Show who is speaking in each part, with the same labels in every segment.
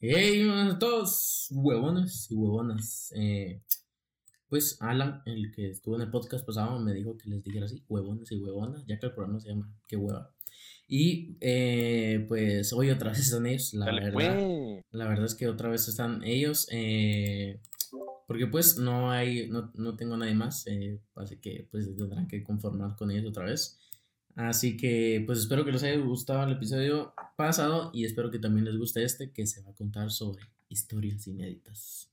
Speaker 1: Hey, hola a todos, huevones y huevonas. Eh, pues Alan, el que estuvo en el podcast pasado, me dijo que les dijera así, huevones y huevonas, ya que el programa se llama Qué hueva. Y eh, pues hoy otra vez están ellos, la
Speaker 2: Dale,
Speaker 1: verdad.
Speaker 2: pues.
Speaker 1: La verdad es que otra vez están ellos. eh, porque pues no hay, no, no tengo nadie más. así que pues tendrán que conformar con ellos otra vez. Así que pues espero que les haya gustado el episodio pasado y espero que también les guste este que se va a contar sobre historias inéditas.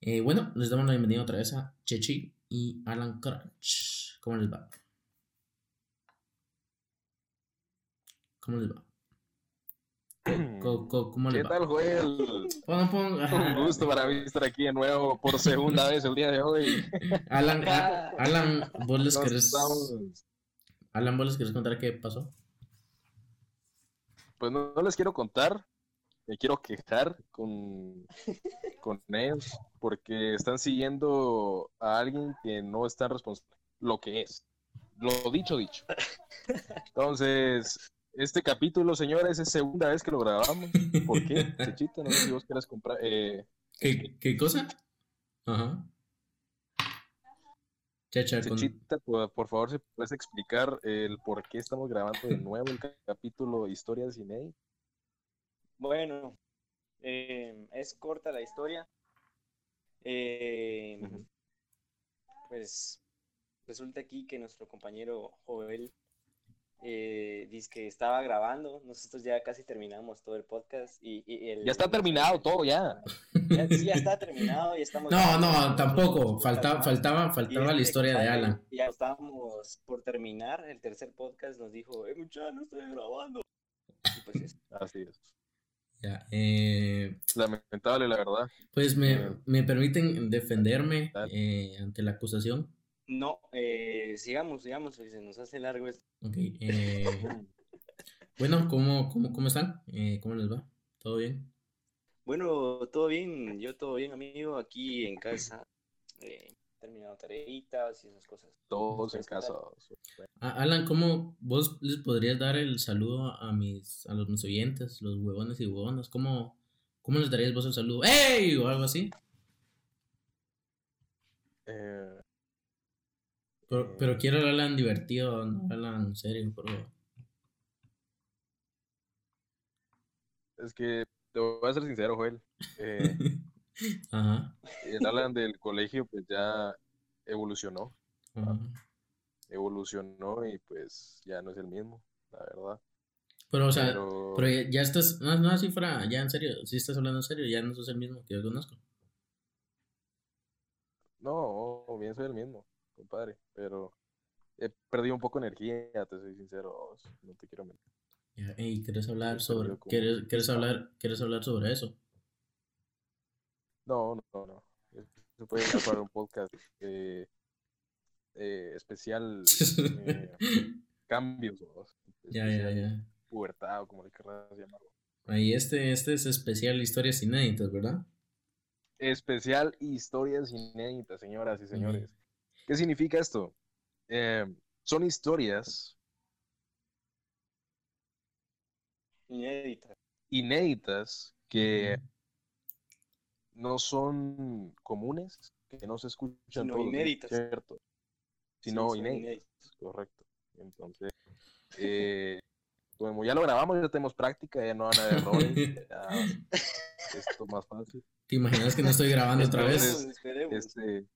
Speaker 1: Eh, bueno, les damos la bienvenida otra vez a Chechi y Alan Crunch. ¿Cómo les va? ¿Cómo les va? ¿Cómo les
Speaker 2: ¿Qué
Speaker 1: va?
Speaker 2: tal, Joel? Un gusto para mí estar aquí de nuevo por segunda vez el día de hoy.
Speaker 1: Alan, a- Alan, vos les
Speaker 2: ¿Cómo
Speaker 1: querés,
Speaker 2: estamos?
Speaker 1: Alan, vos les querés contar qué pasó.
Speaker 2: Pues no, no les quiero contar, me quiero quejar con, con ellos porque están siguiendo a alguien que no está responsable, lo que es. Lo dicho, dicho. Entonces, este capítulo, señores, es segunda vez que lo grabamos. ¿Por qué? No sé si vos quieres comprar. Eh,
Speaker 1: ¿Qué, qué cosa? Ajá. Checha, con...
Speaker 2: Chechita, por, por favor, ¿se puedes explicar el por qué estamos grabando de nuevo el ca- capítulo de Historias Inéditas?
Speaker 3: Bueno, eh, es corta la historia. Eh. Pues resulta aquí que nuestro compañero Joel eh, dice que estaba grabando. Nosotros ya casi terminamos todo el podcast y, y el-
Speaker 2: Ya está terminado todo, ya.
Speaker 3: Ya, sí, ya está terminado y estamos.
Speaker 1: No, no, tampoco. Falta, faltaba,
Speaker 3: Y
Speaker 1: faltaba la
Speaker 3: este
Speaker 1: historia de Alan.
Speaker 3: Ya estábamos por terminar el tercer podcast. Nos dijo, eh, muchacho, no estoy grabando. Y pues eso.
Speaker 2: Así es.
Speaker 1: Ya, eh,
Speaker 2: Lamentable, la verdad.
Speaker 1: pues me,
Speaker 2: Eh.
Speaker 1: me permiten defenderme eh, ante la acusación.
Speaker 3: No, eh, sigamos, sigamos, se nos hace largo esto.
Speaker 1: Ok. eh, bueno, ¿cómo, cómo, cómo están? Eh, ¿cómo les va? ¿Todo bien?
Speaker 3: Bueno, todo bien, yo todo bien, amigo, aquí en casa, eh, terminando tareitas y esas cosas.
Speaker 2: Todos en casa.
Speaker 1: A- Alan, ¿cómo vos les podrías dar el saludo a mis, a los mis oyentes, los huevones y huevonas? ¿Cómo, cómo les darías vos el saludo? ¡Ey! O algo así.
Speaker 2: Eh,
Speaker 1: Pero, pero quiero el Alan divertido, no Alan serio, por favor.
Speaker 2: es que te voy a ser sincero, Joel. Eh,
Speaker 1: Ajá,
Speaker 2: el Alan del colegio, pues ya evolucionó.
Speaker 1: ajá.
Speaker 2: Evolucionó y pues ya no es el mismo, la verdad.
Speaker 1: Pero, o sea,
Speaker 2: Pero,
Speaker 1: pero ya, ya estás, no, no, así fuera, ya en serio, si estás hablando en serio, ya no sos el mismo que yo conozco.
Speaker 2: no, bien soy el mismo, compadre. Pero he perdido un poco de energía, te soy sincero. No te quiero mentir.
Speaker 1: Ey, ¿quieres hablar sobre, quieres, quieres hablar, quieres hablar sobre eso?
Speaker 2: No, no, no. Se puede para un podcast eh, eh, especial eh, cambios.
Speaker 1: Ya, ya, ya.
Speaker 2: pubertad o como le querrás llamarlo.
Speaker 1: Ahí este, este es especial historias inéditas, ¿verdad?
Speaker 2: Especial historias inéditas, señoras y señores. ¿Qué significa esto? Eh, son historias
Speaker 3: Inédita.
Speaker 2: inéditas que no son comunes, que no se escuchan
Speaker 3: Sino
Speaker 2: todos
Speaker 3: inéditas.
Speaker 2: ¿cierto? Sino inéditas.
Speaker 3: inéditas.
Speaker 2: Correcto. Entonces, eh, como ya lo grabamos, ya tenemos práctica, ya no van a haber errores, ya esto más fácil.
Speaker 1: ¿Te imaginas que no estoy grabando otra vez?
Speaker 2: Este,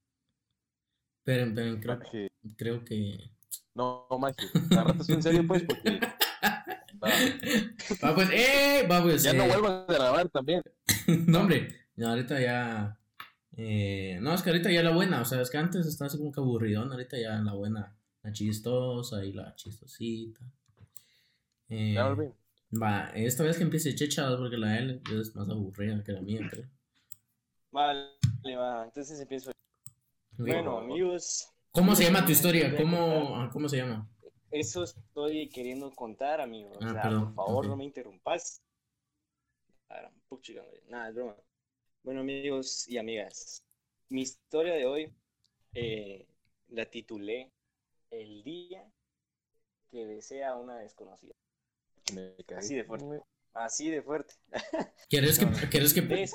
Speaker 1: Esperen, esperen, creo,
Speaker 2: Maje,
Speaker 1: creo que...
Speaker 2: no, no, Maje, agárrate en serio, pues, porque va,
Speaker 1: pues, ¡eh! Va pues,
Speaker 2: ya no
Speaker 1: eh,
Speaker 2: vuelvas a grabar también.
Speaker 1: No, hombre, no, ahorita ya... eh, no, es que ahorita ya la buena, o sea, es que antes estaba así como que aburridón, ahorita ya la buena, la chistosa y la chistosita. Eh,
Speaker 2: Ya volví.
Speaker 1: va, esta vez que empiece Checha, porque la él es más aburrida que la mía, creo.
Speaker 3: Vale, va, entonces empiezo. Bueno, amigos,
Speaker 1: ¿Cómo se llama tu historia? ¿Cómo, ah, ¿cómo se llama?
Speaker 3: eso estoy queriendo contar, amigo. O
Speaker 1: Ah,
Speaker 3: sea,
Speaker 1: perdón,
Speaker 3: por favor, no me interrumpas. Nada, es broma. Bueno, amigos y amigas, mi historia de hoy eh, la titulé El día que besé a una desconocida.
Speaker 2: Me caí.
Speaker 3: Así de fuerte. Así de fuerte.
Speaker 1: ¿Quieres que,
Speaker 3: No.
Speaker 1: ¿quieres que.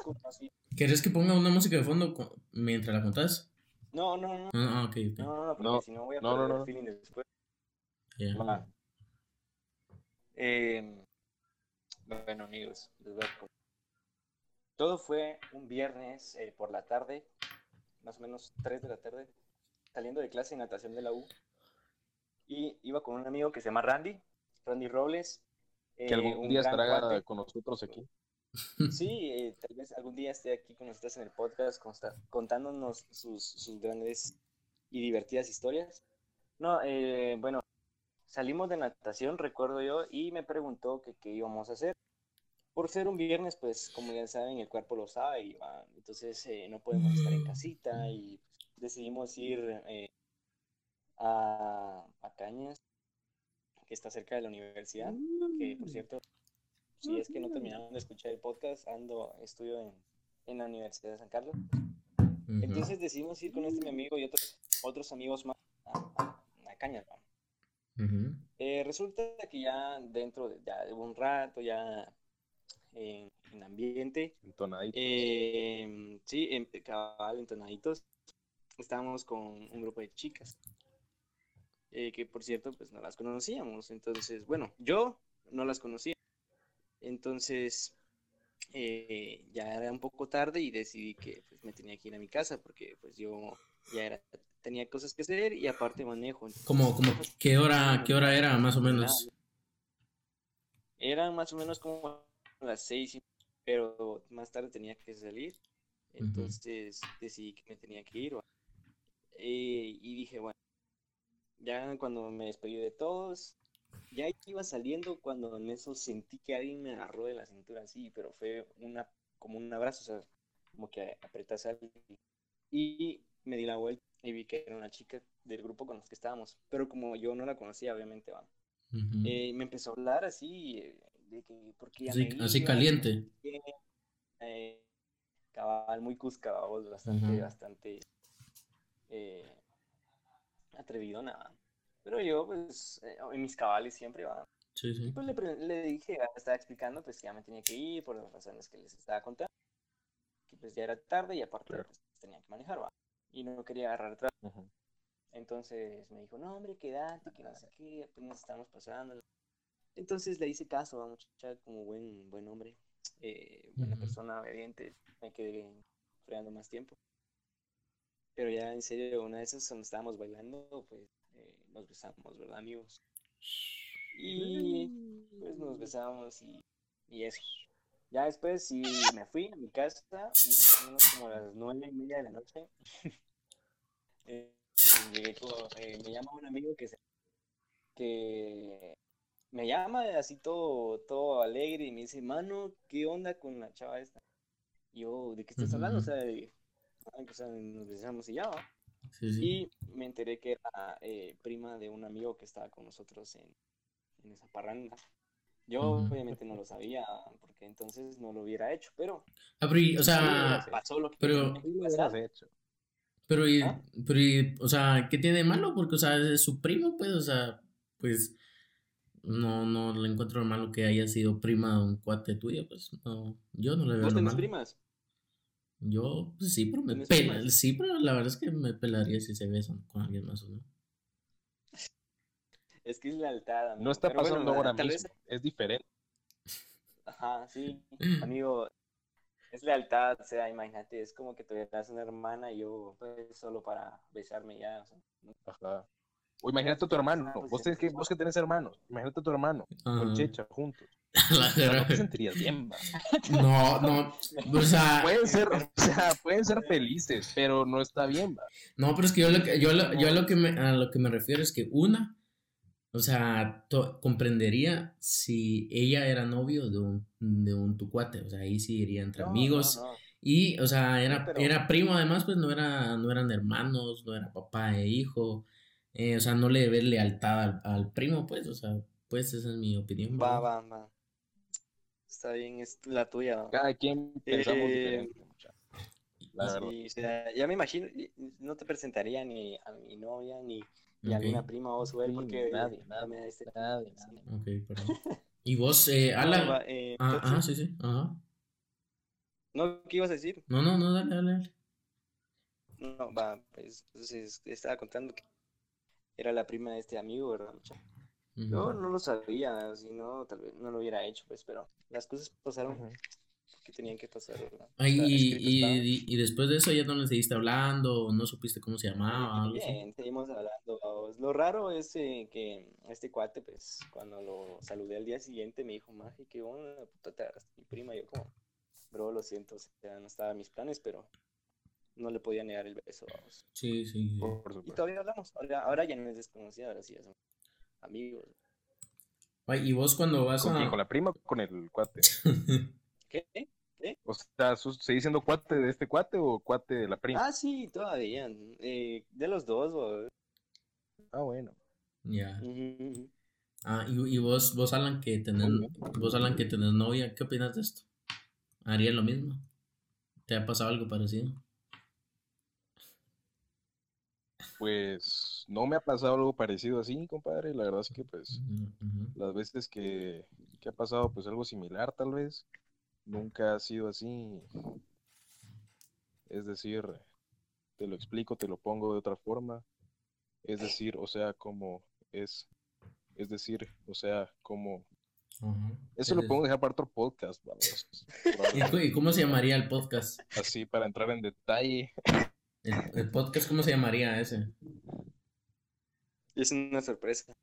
Speaker 1: ¿quieres que ponga una música de fondo mientras la contás?
Speaker 3: No, no, no.
Speaker 1: Ah, ah, ok.
Speaker 3: No, no, no, porque
Speaker 2: No,
Speaker 3: si no voy a
Speaker 2: no, no,
Speaker 3: perder
Speaker 2: no.
Speaker 3: el feeling después. Va. Eh, bueno, amigos, les voy a. Todo fue un viernes eh, por la tarde, más o menos 3 de la tarde, saliendo de clase de natación de la U. Y iba con un amigo que se llama Randy, Randy Robles.
Speaker 2: Que
Speaker 3: eh,
Speaker 2: algún
Speaker 3: un
Speaker 2: día estará
Speaker 3: cuate.
Speaker 2: con nosotros aquí.
Speaker 3: Sí, eh, tal vez algún día esté aquí con ustedes en el podcast consta- contándonos sus, sus grandes y divertidas historias. No, eh, bueno, salimos de natación, recuerdo yo, y me preguntó que qué íbamos a hacer. Por ser un viernes, pues como ya saben, el cuerpo lo sabe, y va, entonces eh, no podemos estar en casita y decidimos ir eh, a, a Cañas, que está cerca de la universidad, que por cierto, si es que no terminaron de escuchar el podcast, ando, estudio en, en la Universidad de San Carlos. Entonces decidimos ir con este mi amigo y otros, otros amigos más a, a, a Cañas. ¿no?
Speaker 1: Ujú.
Speaker 3: Eh, resulta que ya dentro de, ya de un rato, ya en, en ambiente,
Speaker 2: Entonadito.
Speaker 3: eh, sí, en cabal, entonaditos, estábamos con un grupo de chicas, eh, que por cierto, pues no las conocíamos. Entonces, bueno, yo no las conocía. Entonces, eh, ya era un poco tarde y decidí que pues, me tenía que ir a mi casa porque pues yo ya era, tenía cosas que hacer y aparte manejo.
Speaker 1: Como, como, ¿qué hora, qué hora era más o menos?
Speaker 3: Eran más o menos como las seis, pero más tarde tenía que salir. Entonces decidí que me tenía que ir. Eh, y dije, bueno, ya cuando me despedí de todos, ya iba saliendo cuando en eso sentí que alguien me agarró de la cintura así, pero fue una, como un abrazo, o sea, como que apretas a alguien. Y me di la vuelta y vi que era una chica del grupo con los que estábamos, pero como yo no la conocía, obviamente, va. Eh, me empezó a hablar así, eh, de que porque
Speaker 1: Así, caliente.
Speaker 3: eh, cabal, muy cusca, bastante,
Speaker 1: Ujú.
Speaker 3: bastante eh, atrevidona. Pero yo, pues, eh, en mis cabales siempre va.
Speaker 1: Sí,
Speaker 3: Y
Speaker 1: sí.
Speaker 3: pues le, le dije, ya estaba explicando, pues que ya me tenía que ir por las razones que les estaba contando. Que pues ya era tarde y aparte
Speaker 2: Claro.
Speaker 3: pues, tenía que manejar, va. Y no quería agarrar atrás. Entonces me dijo, no, hombre, quédate, que no sé qué, apenas estamos pasando. Entonces le hice caso a muchacha como buen, buen hombre, eh, buena persona, obediente. Me quedé fregando más tiempo. Pero ya en serio, una de esas cuando estábamos bailando, pues eh, nos besamos, ¿verdad, amigos? Y pues nos besamos y, y eso. Ya después sí me fui a mi casa y más o menos como a las nueve y media de la noche. eh, eh, eh, me llama un amigo que se, que me llama así todo, todo alegre y me dice, mano, ¿qué onda con la chava esta? Y yo, ¿de qué estás hablando? O sea, de- ah, o sea, nos besamos y ya, ¿va?
Speaker 1: Sí, sí.
Speaker 3: Y me enteré que era eh, prima de un amigo que estaba con nosotros en, en esa parranda. Yo obviamente no lo sabía, porque entonces no lo hubiera hecho, pero
Speaker 1: Ah, pero y, o sea,
Speaker 3: pasó lo que
Speaker 1: pero-
Speaker 2: hecho.
Speaker 1: pero y,
Speaker 3: ¿Ah?
Speaker 1: pero y, o sea, ¿qué tiene de malo? Porque, o sea, es su primo, pues, o sea, pues, no, no le encuentro lo malo que haya sido prima de un cuate tuyo, pues, no, yo no le veo
Speaker 3: ¿Vos
Speaker 1: lo
Speaker 3: tenés
Speaker 1: malo.
Speaker 3: primas?
Speaker 1: Yo, pues sí, pero me
Speaker 3: ¿Tienes
Speaker 1: pela,
Speaker 3: primas?
Speaker 1: sí, pero la verdad es que me pelaría si se besan con alguien más o no.
Speaker 3: Es que es lealtad, amigo.
Speaker 2: No está
Speaker 3: Pero bueno,
Speaker 2: pasando ahora
Speaker 3: tal
Speaker 2: mismo.
Speaker 3: vez-
Speaker 2: Es diferente.
Speaker 3: Ajá, sí, amigo, es lealtad, o sea, imagínate, es como que tuvieras una hermana y yo, pues, solo para besarme ya, o sea, no-
Speaker 2: Ajá. O imagínate a tu hermano.
Speaker 3: Ah, pues,
Speaker 2: Vos, tenés que, vos que tenés hermanos. Imagínate a tu hermano. Con
Speaker 1: Ajá.
Speaker 2: Checha juntos.
Speaker 1: La
Speaker 2: O sea, no te sentirías bien, va.
Speaker 1: No, no, o sea,
Speaker 2: Pueden ser, o sea, pueden ser felices, pero no está bien, va.
Speaker 1: no, pero es que yo, lo que, yo, lo, yo a, lo que me, a lo que me refiero es que una, o sea, to- comprendería si ella era novio de un, de un tu cuate, o sea, ahí sí iría entre
Speaker 3: no,
Speaker 1: amigos.
Speaker 3: no, no.
Speaker 1: Y, o sea, era,
Speaker 3: pero-
Speaker 1: era primo además, pues no, era, no eran hermanos, no era papá e hijo. Eh, o sea, no le debe lealtad al, al primo, pues, o sea, pues esa es mi opinión.
Speaker 3: Va, va, va. Está bien, es la tuya. ¿va?
Speaker 2: Cada quien pensamos
Speaker 3: Eh,
Speaker 2: diferente.
Speaker 3: Sí, o sea, ya me imagino, no te presentaría ni a mi novia ni, ni a alguna prima o su él
Speaker 2: Sí,
Speaker 3: porque
Speaker 2: nadie, nadie,
Speaker 3: me da este-
Speaker 2: nadie, nadie.
Speaker 1: ok, perdón. Y vos, eh,
Speaker 3: No,
Speaker 1: Alan.
Speaker 3: va, eh,
Speaker 1: Ah, ah, sí, sí. Ajá.
Speaker 3: No, ¿qué ibas a decir?
Speaker 1: No, no, no, dale, dale, dale.
Speaker 3: No, va, pues, entonces estaba contando que era la prima de este amigo, ¿verdad? mucha?
Speaker 1: Ujú.
Speaker 3: Yo no lo sabía, si no, tal vez no lo hubiera hecho, pues, pero las cosas pasaron que tenían que pasar, ¿verdad?
Speaker 1: Ay, y, y, y después de eso ya no le seguiste hablando, no supiste cómo se llamaba, o algo así.
Speaker 3: Bien, seguimos hablando. vamos. Lo raro es eh, que este cuate, pues, cuando lo saludé al día siguiente, me dijo, Maje, qué onda, puta, te agarraste mi prima. Yo como, bro, lo siento, o sea, no estaba en mis planes, pero no le podía negar el beso, vamos.
Speaker 1: Sí, sí.
Speaker 2: Por
Speaker 3: Y todavía hablamos, ahora, ahora ya no es desconocida, ahora sí ya somos amigos.
Speaker 1: Ay, y vos cuando vas
Speaker 2: ¿Con quién?
Speaker 1: a...
Speaker 2: ¿Con la prima o con el cuate?
Speaker 3: ¿Qué?
Speaker 2: O sea, ¿sus- ¿seguís siendo cuate de este cuate o cuate de la prima?
Speaker 3: Ah, sí, todavía. eh, de los dos, vos.
Speaker 2: Ah, bueno.
Speaker 1: Ya. Ah, y, y vos, vos Alan, que tenés, vos Alan, que tenés novia, ¿qué opinas de esto? ¿Haría lo mismo? ¿Te ha pasado algo parecido?
Speaker 2: Pues no me ha pasado algo parecido así, compadre. La verdad es que pues las veces que, que ha pasado pues algo similar tal vez, nunca ha sido así. Es decir, te lo explico, te lo pongo de otra forma. Es decir, o sea, como es, es decir, o sea, como... Eso lo
Speaker 1: Es-
Speaker 2: podemos dejar para otro podcast, vamos.
Speaker 1: ¿Y, cu- y cómo se llamaría el podcast?
Speaker 2: Así para entrar en detalle.
Speaker 1: El, el podcast, ¿cómo se llamaría ese?
Speaker 3: Es una sorpresa,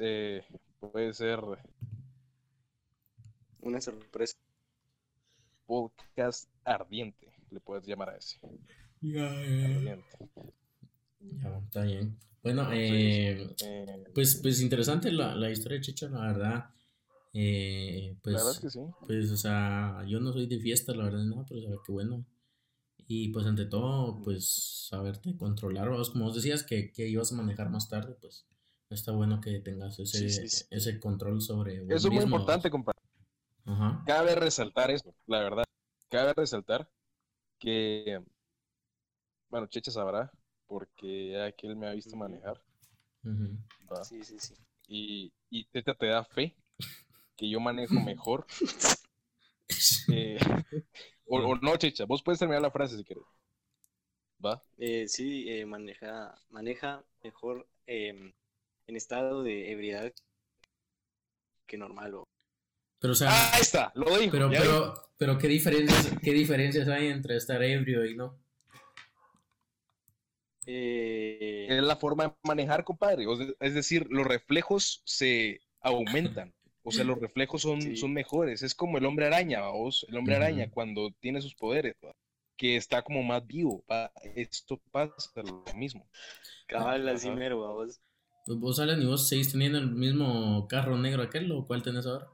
Speaker 2: eh, puede ser
Speaker 3: una sorpresa.
Speaker 2: podcast ardiente, le puedes llamar a ese. Ardiente.
Speaker 1: Ya, está bien. Bueno, eh,
Speaker 2: eh,
Speaker 1: pues, pues interesante la, la historia de Chicha, la verdad. Eh, pues,
Speaker 2: la verdad es que sí.
Speaker 1: pues, o sea, yo no soy de fiesta, la verdad, no, pero o sea, qué bueno. Y pues, ante todo, pues, saberte controlar, vos, como vos decías que, que ibas a manejar más tarde, pues, está bueno que tengas ese,
Speaker 3: Sí, sí, sí.
Speaker 1: ese control sobre vos
Speaker 2: Eso es muy importante, compadre.
Speaker 1: Ajá.
Speaker 2: Cabe resaltar eso, la verdad. Cabe resaltar que, bueno, Checha sabrá, porque ya que él me ha visto manejar. ¿va?
Speaker 3: Sí, sí, sí.
Speaker 2: y, y Teta te da fe que yo manejo mejor. eh, o, o no, Checha, vos puedes terminar la frase si quieres. ¿Va?
Speaker 3: Eh, sí, eh, maneja, maneja mejor em, en estado de ebriedad que normal. o-
Speaker 1: Pero, o sea,
Speaker 2: Ah, ahí está, lo dijo.
Speaker 1: pero, pero, pero, ¿qué diferencias, qué diferencias hay entre estar ebrio y no?
Speaker 3: Eh,
Speaker 2: Es la forma de manejar, compadre. Es decir, los reflejos se aumentan. O sea, los reflejos son,
Speaker 3: Sí.
Speaker 2: son mejores. Es como el hombre araña, vos. El hombre
Speaker 1: Ujú.
Speaker 2: araña cuando tiene sus poderes, ¿va? que está como más vivo. ¿va? Esto pasa lo mismo.
Speaker 3: cabal así mero, vamos.
Speaker 1: ¿Vos, Alan, y vos seguís teniendo el mismo carro negro aquel o cuál tenés ahora?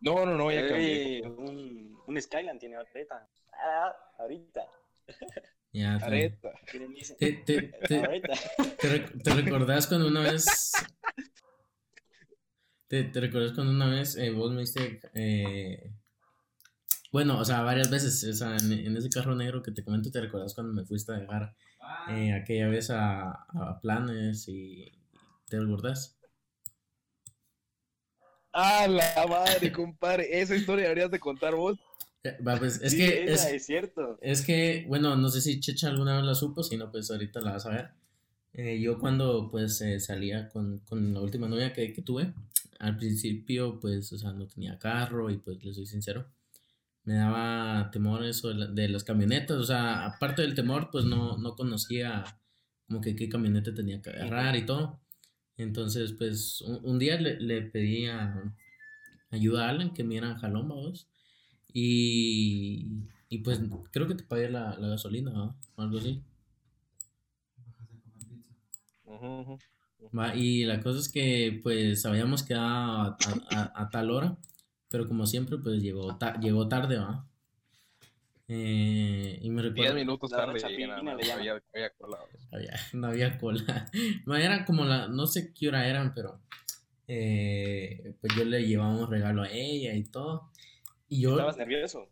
Speaker 2: No, no, no, ya cambié.
Speaker 3: Eh, un, un Skyline tiene ahorita. Ah, ahorita.
Speaker 1: Ya. ¿Te, te, te,
Speaker 3: Ahorita.
Speaker 1: te rec- te recordás cuando una vez... ¿Te, te recordás cuando una vez eh, vos me diste... eh, bueno, o sea, varias veces, o sea, en, en ese carro negro que te comento, ¿te recordás cuando me fuiste a dejar eh, aquella vez a, a Planes y... ¿Te recordás?
Speaker 2: Ah, la madre, compadre. Esa historia deberías de contar vos.
Speaker 1: Eh, va, pues, es
Speaker 3: Sí,
Speaker 1: que...
Speaker 3: esa
Speaker 1: es-
Speaker 3: es cierto.
Speaker 1: Es que, bueno, no sé si Checha alguna vez la supo, si no, pues ahorita la vas a ver. Eh, yo cuando pues eh, salía con, con la última novia que, que tuve, al principio pues, o sea, no tenía carro y pues le soy sincero, me daba temor eso de, la- de las camionetas, o sea, aparte del temor pues no, no conocía como que qué camioneta tenía que agarrar y todo. Entonces pues un, un día le, le pedí a- ayuda a Alan que me dieran jalón, vamos. Y, y pues creo que te pagué la, la gasolina, ¿no? O algo así. Va, y la cosa es que pues habíamos quedado a, a- a- tal hora, pero como siempre pues llegó, ta- llegó tarde, ¿va? Eh, y me
Speaker 2: Diez
Speaker 1: recuerdo...
Speaker 2: minutos
Speaker 3: La
Speaker 2: tarde
Speaker 3: chapina llaman.
Speaker 2: había- había colado.
Speaker 1: Había- no había cola. No, era como la, no sé qué hora eran, pero eh, pues yo le llevaba un regalo a ella y todo. Y yo,
Speaker 3: ¿Estabas nervioso?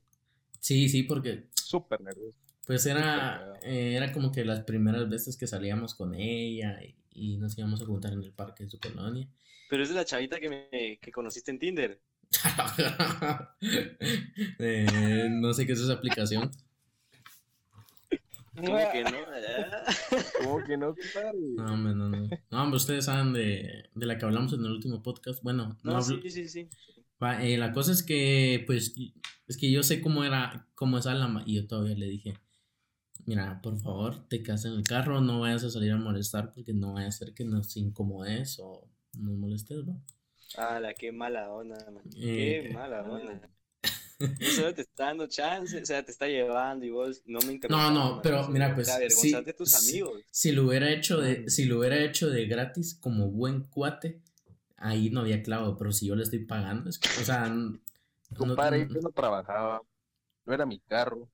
Speaker 1: sí, sí, porque
Speaker 2: Súper nervioso.
Speaker 1: Pues era, eh, era como que las primeras veces que salíamos con ella y, y nos íbamos a juntar en el parque de su colonia.
Speaker 3: Pero es de la chavita que, me, que conociste en Tinder.
Speaker 1: Eh, no sé qué es esa aplicación.
Speaker 3: ¿Cómo que no? Ah.
Speaker 2: ¿Cómo que no, compadre?
Speaker 1: No, hombre, no, no. No, hombre, ustedes saben de, de la que hablamos en el último podcast. Bueno, no,
Speaker 3: No,
Speaker 1: hablo-
Speaker 3: sí, sí, sí.
Speaker 1: Va, eh, la cosa es que, pues, es que yo sé cómo era, cómo es Alan, y yo todavía le dije, mira, por favor, te quedas en el carro, no vayas a salir a molestar porque no vaya a ser que nos incomodes o nos molestes, ¿va?
Speaker 3: Ah, la qué mala onda, man.
Speaker 1: Eh,
Speaker 3: Qué mala onda. No solo te está dando chance, o sea, te está llevando y vos no me
Speaker 1: No, no,
Speaker 3: man.
Speaker 1: pero mira, pues,
Speaker 3: de tus amigos.
Speaker 1: Si lo hubiera hecho de, si lo hubiera hecho de gratis como buen cuate, ahí no había clavo, pero si yo le estoy pagando, es que, o sea, no-
Speaker 2: Compadre,
Speaker 1: no-
Speaker 2: yo no trabajaba, no era mi carro.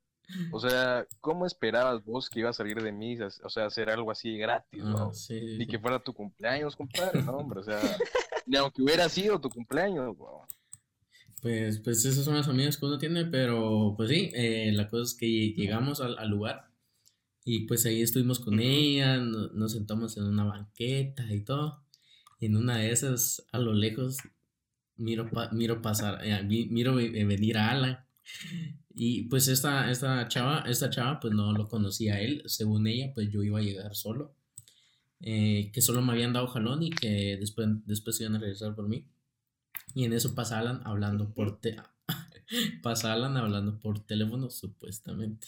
Speaker 2: O sea, ¿cómo esperabas vos que iba a salir de mí? O sea, hacer algo así gratis,
Speaker 1: ah,
Speaker 2: ¿no?
Speaker 1: sí, sí,
Speaker 2: Ni que fuera tu cumpleaños, compadre, no, hombre, o sea, ni aunque hubiera sido tu cumpleaños, weón.
Speaker 1: Pues, pues esos son los amigos que uno tiene, pero pues sí, eh, la cosa es que lle- llegamos al, al lugar y pues ahí estuvimos con ella, no- nos sentamos en una banqueta y todo. Y en una de esas, a lo lejos, miro, pa- miro pasar, eh, miro ve- venir a Alan. Y pues esta, esta chava, esta chava pues no lo conocía a él, según ella pues yo iba a llegar solo. eh, que solo me habían dado jalón y que después, después iban a regresar por mí. Y en eso pasa Alan hablando por te pasa Alan hablando por teléfono, supuestamente.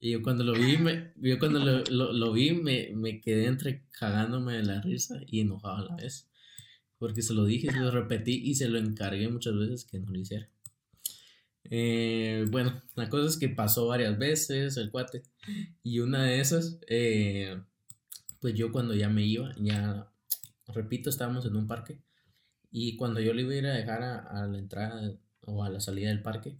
Speaker 1: Y yo cuando lo vi, me, yo cuando lo, lo- lo vi, me, me quedé entre cagándome de la risa y enojado a la vez. Porque se lo dije, se lo repetí y se lo encargué muchas veces que no lo hiciera. Eh, bueno, la cosa es que pasó varias veces el cuate. Y una de esas, eh, pues yo cuando ya me iba, ya, repito, estábamos en un parque. Y cuando yo le iba a ir a dejar a, a la entrada o a la salida del parque,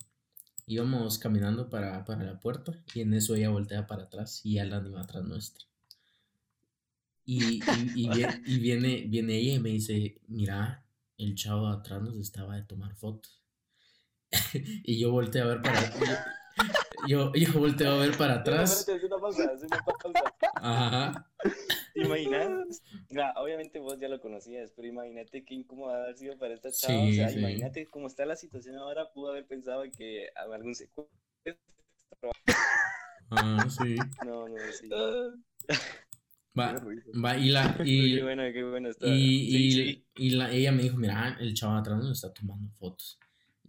Speaker 1: íbamos caminando para, para la puerta y en eso ella voltea para atrás y Alan iba atrás nuestra. Y, y, y vie- y viene, viene ella y me dice, mira, el chavo atrás nos estaba de tomar fotos. y yo volteé a ver para yo, yo, volteo a ver para atrás.
Speaker 3: Haz una pausa, haz una pausa.
Speaker 1: Ajá.
Speaker 3: ¿Te imaginas? Obviamente vos ya lo conocías, pero imagínate qué incómodo haber sido para esta chava. o sea,
Speaker 1: sí.
Speaker 3: imagínate cómo está la situación ahora, pudo haber pensado que algún secuestro.
Speaker 1: Ah, sí.
Speaker 3: No, no, sí.
Speaker 1: Va, va, y la, y,
Speaker 3: qué bueno, qué bueno está.
Speaker 1: Y,
Speaker 3: Sí,
Speaker 1: y-
Speaker 3: sí.
Speaker 1: y la, ella me dijo, mira, el chavo atrás nos está tomando fotos.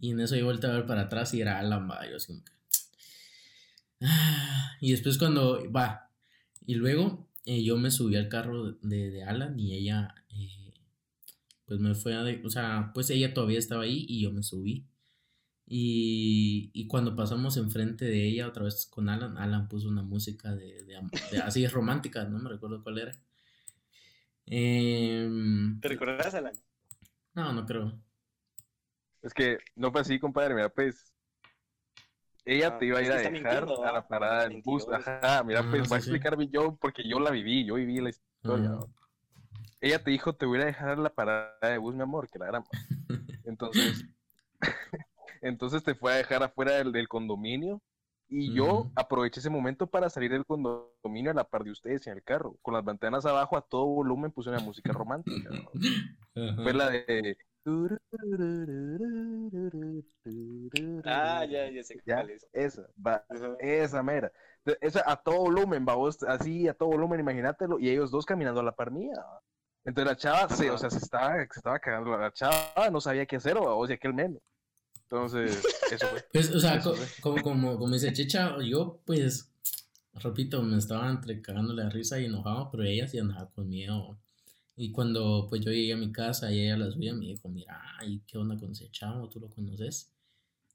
Speaker 1: Y en eso yo volteé a ver para atrás y era Alan, va, yo así como que... Ah, Y después cuando, va, y luego eh, yo me subí al carro de, de Alan y ella, eh, pues me fue a, de- o sea, pues ella todavía estaba ahí y yo me subí. Y, y cuando pasamos enfrente de ella otra vez con Alan, Alan puso una música de, de de- así romántica, no me recuerdo cuál era. Em,
Speaker 3: ¿Te recordarás, Alan?
Speaker 1: no, no creo.
Speaker 2: Es que no fue así, compadre, mira, pues. Ella
Speaker 3: Ah,
Speaker 2: te iba a ir a dejar
Speaker 3: mintiendo,
Speaker 2: a la parada del bus. Ajá, mira,
Speaker 1: Ah,
Speaker 2: pues
Speaker 1: sí,
Speaker 2: voy a
Speaker 1: sí.
Speaker 2: explicar yo porque yo la viví, yo viví la historia.
Speaker 1: Ah.
Speaker 2: ¿no? Ella te dijo, te voy a ir a dejar a la parada de bus, mi amor, que la gran. Entonces, entonces te fue a dejar afuera del, del condominio. Y yo aproveché ese momento para salir del condominio a la par de ustedes en el carro. Con las ventanas abajo a todo volumen puse una música romántica. ¿no? Fue la de.
Speaker 3: Ah, ya, ya sé cuál es.
Speaker 2: esa, va,
Speaker 3: Ajá.
Speaker 2: esa mera. Esa a todo volumen, va vos, así a todo volumen, imagínatelo, y ellos dos caminando a la par mía. ¿va? Entonces la chava, se, o sea, se estaba, se estaba cagando, la chava no sabía qué hacer, o y aquel meme. Entonces, eso fue.
Speaker 1: Pues, o sea, co- como, como, como dice Checha, yo pues, repito, me estaba entre cagándole la risa y enojado, pero ella sí andaba con miedo. Y cuando pues yo llegué a mi casa y ella a la suya me dijo, mira, ¿y qué onda con ese chavo? ¿Tú lo conoces?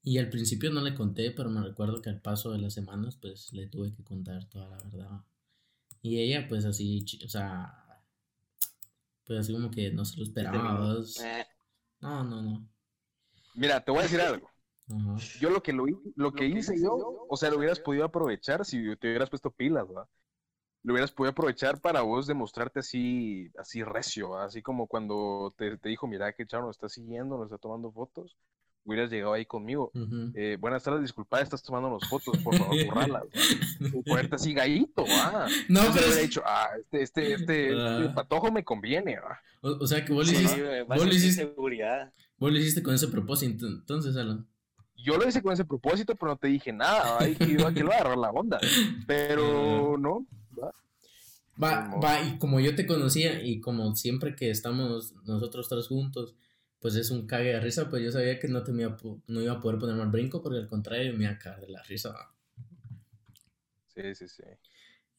Speaker 1: Y al principio no le conté, pero me recuerdo que al paso de las semanas pues le tuve que contar toda la verdad. Y ella pues así, o sea, pues así como que no se lo esperaba.
Speaker 3: Eh,
Speaker 1: No, no, no.
Speaker 2: Mira, te voy a decir algo.
Speaker 1: Ajá.
Speaker 2: Yo lo que lo, lo que hice yo, o sea, lo hubieras podido aprovechar si te hubieras puesto pilas, ¿va? Lo hubieras podido aprovechar para vos demostrarte así, así recio, ¿va? así como cuando te, te dijo, mira que chavo nos está siguiendo, nos está tomando fotos. hubieras llegado ahí conmigo. Eh, buenas tardes, disculpa, estás tomando las fotos, por favor, borrarlas. Ponerte así gallito, va.
Speaker 1: No,
Speaker 2: Yo
Speaker 1: pero
Speaker 2: hubiera
Speaker 1: es-
Speaker 2: dicho, ah, este, este, este, este
Speaker 1: Ah.
Speaker 2: patojo me conviene, va.
Speaker 1: o, o sea que vos lo
Speaker 3: Sí,
Speaker 1: hiciste, vos lo hiciste-
Speaker 3: seguridad.
Speaker 1: vos lo hiciste con ese propósito, entonces, Alan.
Speaker 2: Yo lo hice con ese propósito, pero no te dije nada, que iba a que lo agarrar la onda. Pero no, va.
Speaker 1: Va, y como yo te conocía y como siempre que estamos nosotros tres juntos, pues es un cague de risa, pues yo sabía que no, te me iba, no iba a poder poner mal brinco, porque al contrario me iba a cagar de la risa.
Speaker 2: Sí, sí, sí.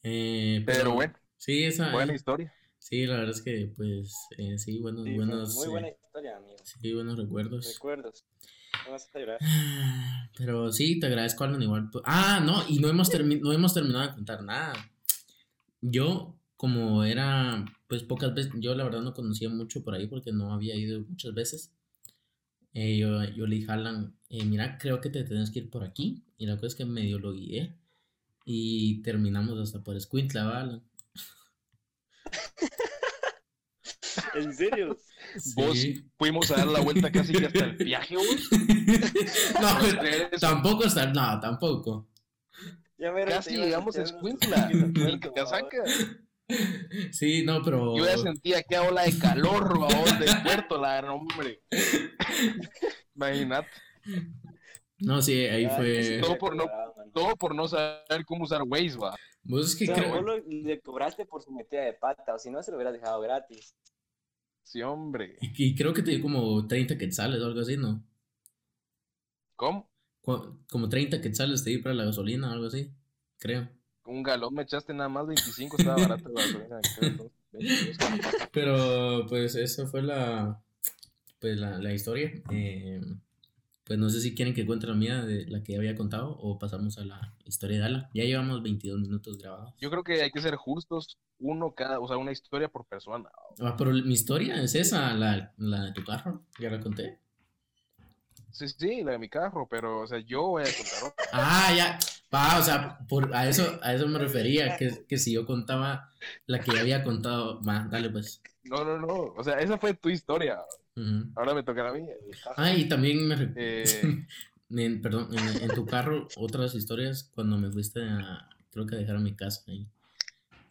Speaker 1: Eh,
Speaker 2: Pero bueno,
Speaker 1: Sí, esa,
Speaker 2: buena historia.
Speaker 1: sí, la verdad es que pues eh, sí, buenos,
Speaker 3: Sí,
Speaker 1: buenos,
Speaker 3: muy
Speaker 1: eh,
Speaker 3: buena historia, amigo.
Speaker 1: sí, buenos recuerdos.
Speaker 3: Recuerdos. No vas a llorar.
Speaker 1: Pero sí, te agradezco, Alan, igual. pues- Ah, no, y no hemos, termi- no hemos terminado de contar nada. Yo, como era, pues pocas veces, yo la verdad no conocía mucho por ahí porque no había ido muchas veces. Eh, yo, yo le dije a Alan, eh, mira, creo que te tienes que ir por aquí. Y la cosa es que medio lo guié. Y terminamos hasta por Escuintla, ¿va, Alan?
Speaker 3: ¿En serio?
Speaker 2: Vos fuimos a dar la vuelta casi que hasta el viaje,
Speaker 1: no, pues,
Speaker 2: Eres-
Speaker 1: tampoco está, no, tampoco.
Speaker 3: Ya me
Speaker 2: Casi llegamos a Escuintla, que te saca.
Speaker 1: Sí, no, pero.
Speaker 2: Yo ya sentía que ola de calor, babón, del puerto, la gran hombre. Imagínate,
Speaker 1: No, sí, ahí
Speaker 3: Ya,
Speaker 1: fue.
Speaker 2: Todo por no- todo por no saber cómo usar Waze, va.
Speaker 1: Vos es que
Speaker 3: O sea,
Speaker 1: creo.
Speaker 3: vos lo- le cobraste por su metida de pata, o si no, se lo hubieras dejado gratis.
Speaker 2: Sí, hombre.
Speaker 1: Y, y creo que te dio como 30 quetzales o algo así, ¿no?
Speaker 2: ¿Cómo?
Speaker 1: Como 30 quetzales te di para la gasolina o algo así, creo.
Speaker 2: Un galón me echaste nada más 25, estaba barato la gasolina. creo, ¿no? 22.
Speaker 1: Pero pues esa fue la pues la, la historia. Eh, pues no sé si quieren que cuente la mía de la que ya había contado o pasamos a la historia de Ala. Ya llevamos 22 minutos grabados.
Speaker 2: Yo creo que hay que ser justos, uno cada, o sea, una historia por persona.
Speaker 1: Ah, pero mi historia es esa, la, la de tu carro, ya la conté.
Speaker 2: Sí, sí, la de mi carro, pero, o sea, yo voy a contar otra.
Speaker 1: Ah, ya. Va, o sea, por, a eso a eso me refería, que, que si yo contaba la que ya había contado, va, dale pues.
Speaker 2: No, no, no, o sea, esa fue tu historia.
Speaker 1: Ujú.
Speaker 2: Ahora me toca a mí.
Speaker 1: Ah, y también me...
Speaker 2: Eh,
Speaker 1: en, perdón, en, en tu carro, otras historias cuando me fuiste a, creo que a dejar a mi casa ahí.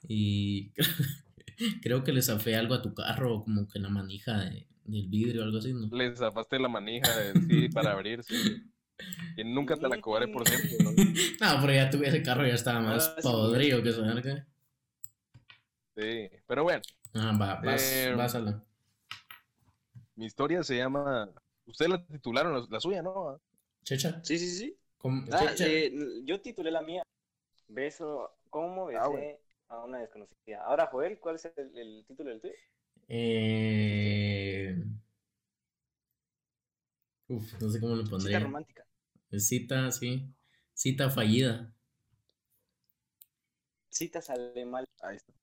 Speaker 1: Y creo que le zafé algo a tu carro, como que la manija de- del vidrio o algo así, ¿no?
Speaker 2: le zafaste la manija de sí para abrir, sí. Y nunca te la cobré por siempre, ¿no?
Speaker 1: No, pero ya tuve ese carro ya estaba más
Speaker 3: Ah, sí.
Speaker 1: podrido que qué.
Speaker 2: Sí, pero bueno,
Speaker 1: Ah, va, vas,
Speaker 2: Eh,
Speaker 1: vas a la...
Speaker 2: mi historia se llama. Ustedes la titularon, la- la suya, ¿no?
Speaker 1: Checha.
Speaker 3: Sí, sí, sí.
Speaker 1: ¿Cómo?
Speaker 3: Ah,
Speaker 1: Checha.
Speaker 3: eh, yo titulé la mía. Beso, ¿cómo besé
Speaker 2: Ah, bueno.
Speaker 3: a una desconocida? Ahora, Joel, ¿cuál es el, el título del tuyo?
Speaker 1: Eh... Uf, no sé cómo le
Speaker 3: Cita
Speaker 1: pondría.
Speaker 3: romántica.
Speaker 1: Cita, sí. Cita fallida.
Speaker 3: Cita sale mal.
Speaker 2: Ahí está.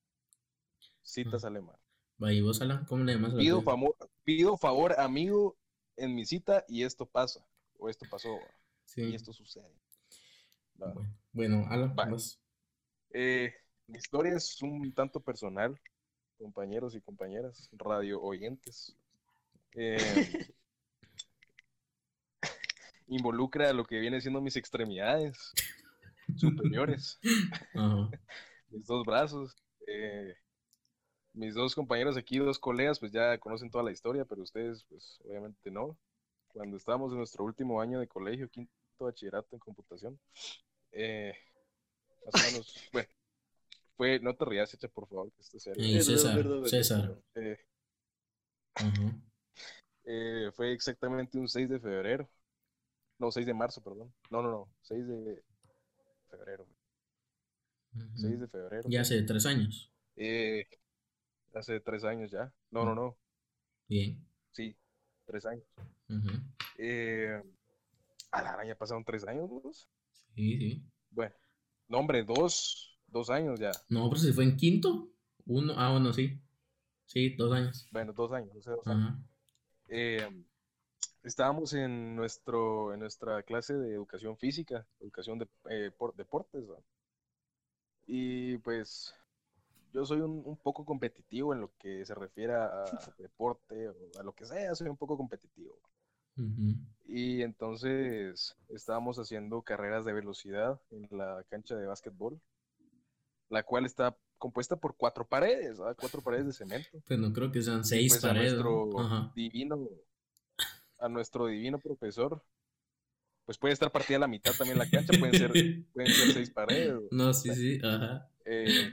Speaker 2: Cita sale mal.
Speaker 1: Va, ¿y vos, Alan? ¿Cómo le llamas
Speaker 2: Pido, famo- pido favor, amigo, en mi cita y esto pasa. O esto pasó.
Speaker 1: Sí.
Speaker 2: Y esto sucede. Va.
Speaker 1: Bueno, bueno, Alan,
Speaker 2: Va.
Speaker 1: vas.
Speaker 2: Eh, mi historia es un tanto personal, compañeros y compañeras, radio oyentes. Eh, involucra lo que viene siendo mis extremidades superiores, mis dos brazos. eh, mis dos compañeros aquí, dos colegas, pues ya conocen toda la historia, pero ustedes, pues obviamente no. Cuando estábamos en nuestro último año de colegio, quinto bachillerato en computación, eh, más o menos, bueno, fue, no te rías, echa por favor, que esto sea
Speaker 1: Ey, César, César.
Speaker 2: Eh,
Speaker 1: Ajá.
Speaker 2: eh, fue exactamente un 6 de febrero. No, 6 de marzo, perdón. No, no, no. 6 de febrero.
Speaker 1: Ujú.
Speaker 2: 6 de febrero.
Speaker 1: Ya hace tres años.
Speaker 2: Eh, hace tres años ya. No, no, no.
Speaker 1: Bien.
Speaker 2: Sí, tres años. Eh, a la araña pasaron tres años, ¿no?
Speaker 1: Sí, sí.
Speaker 2: Bueno, no, hombre, dos, dos años ya.
Speaker 1: No, pero si fue en quinto. Uno, ah, bueno, sí. Sí, dos años.
Speaker 2: Bueno, dos años, o sea, dos años. Eh, estábamos en nuestro en nuestra clase de educación física, educación de eh, por deportes, y pues yo soy un, un poco competitivo en lo que se refiere a, a deporte o a lo que sea, soy un poco competitivo. Y entonces estábamos haciendo carreras de velocidad en la cancha de básquetbol, la cual está compuesta por cuatro paredes, ¿verdad? cuatro paredes de cemento.
Speaker 1: Pues no creo que sean seis
Speaker 2: pues a
Speaker 1: paredes. ¿no?
Speaker 2: nuestro
Speaker 1: Ajá.
Speaker 2: divino, a nuestro divino profesor, pues puede estar partida a la mitad también la cancha, pueden ser, pueden ser seis paredes.
Speaker 1: No, sí, sí, ajá.
Speaker 2: Eh,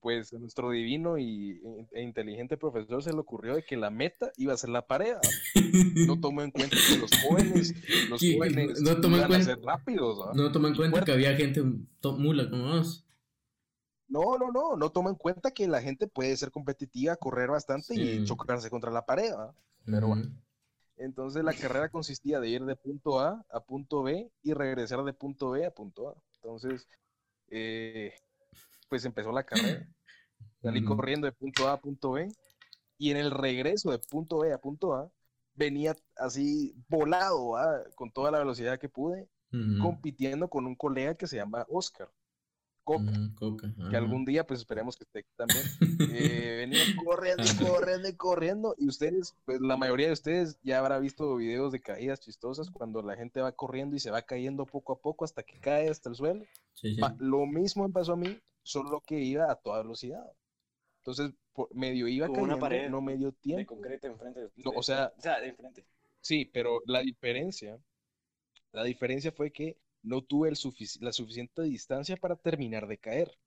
Speaker 2: pues a nuestro divino y, e inteligente profesor se le ocurrió de que la meta iba a ser la pared. No tomó en cuenta que los jóvenes, los jóvenes
Speaker 1: no tomó en
Speaker 2: iban a
Speaker 1: cuenta-
Speaker 2: ser rápidos. ¿verdad?
Speaker 1: No toma en cuenta que había gente mula como vos.
Speaker 2: No, no, no, no toma en cuenta que la gente puede ser competitiva, correr bastante
Speaker 1: Sí.
Speaker 2: y chocarse contra la pared. ¿verdad? Pero bueno. Entonces la carrera consistía de ir de punto A a punto B y regresar de punto B a punto A. Entonces, eh, pues empezó la carrera. Salí corriendo de punto A a punto B y en el regreso de punto B a punto A venía así volado, con toda la velocidad que pude, compitiendo con un colega que se llama Oscar. Coca,
Speaker 1: Coca.
Speaker 2: que algún día pues esperemos que esté aquí también. Eh, venía corriendo corriendo y corriendo. Y ustedes, pues la mayoría de ustedes ya habrá visto videos de caídas chistosas cuando la gente va corriendo y se va cayendo poco a poco hasta que cae hasta el suelo.
Speaker 1: Sí, sí.
Speaker 2: Lo mismo me pasó a mí, solo que iba a toda velocidad. Entonces, por- medio iba
Speaker 3: Como una
Speaker 2: cayendo,
Speaker 3: pared
Speaker 2: no medio
Speaker 3: De
Speaker 2: tiempo.
Speaker 3: concreto enfrente de
Speaker 2: No, o sea-
Speaker 3: O sea, de enfrente.
Speaker 2: Sí, pero la diferencia, la diferencia fue que no tuve el la suficiente distancia para terminar de caer.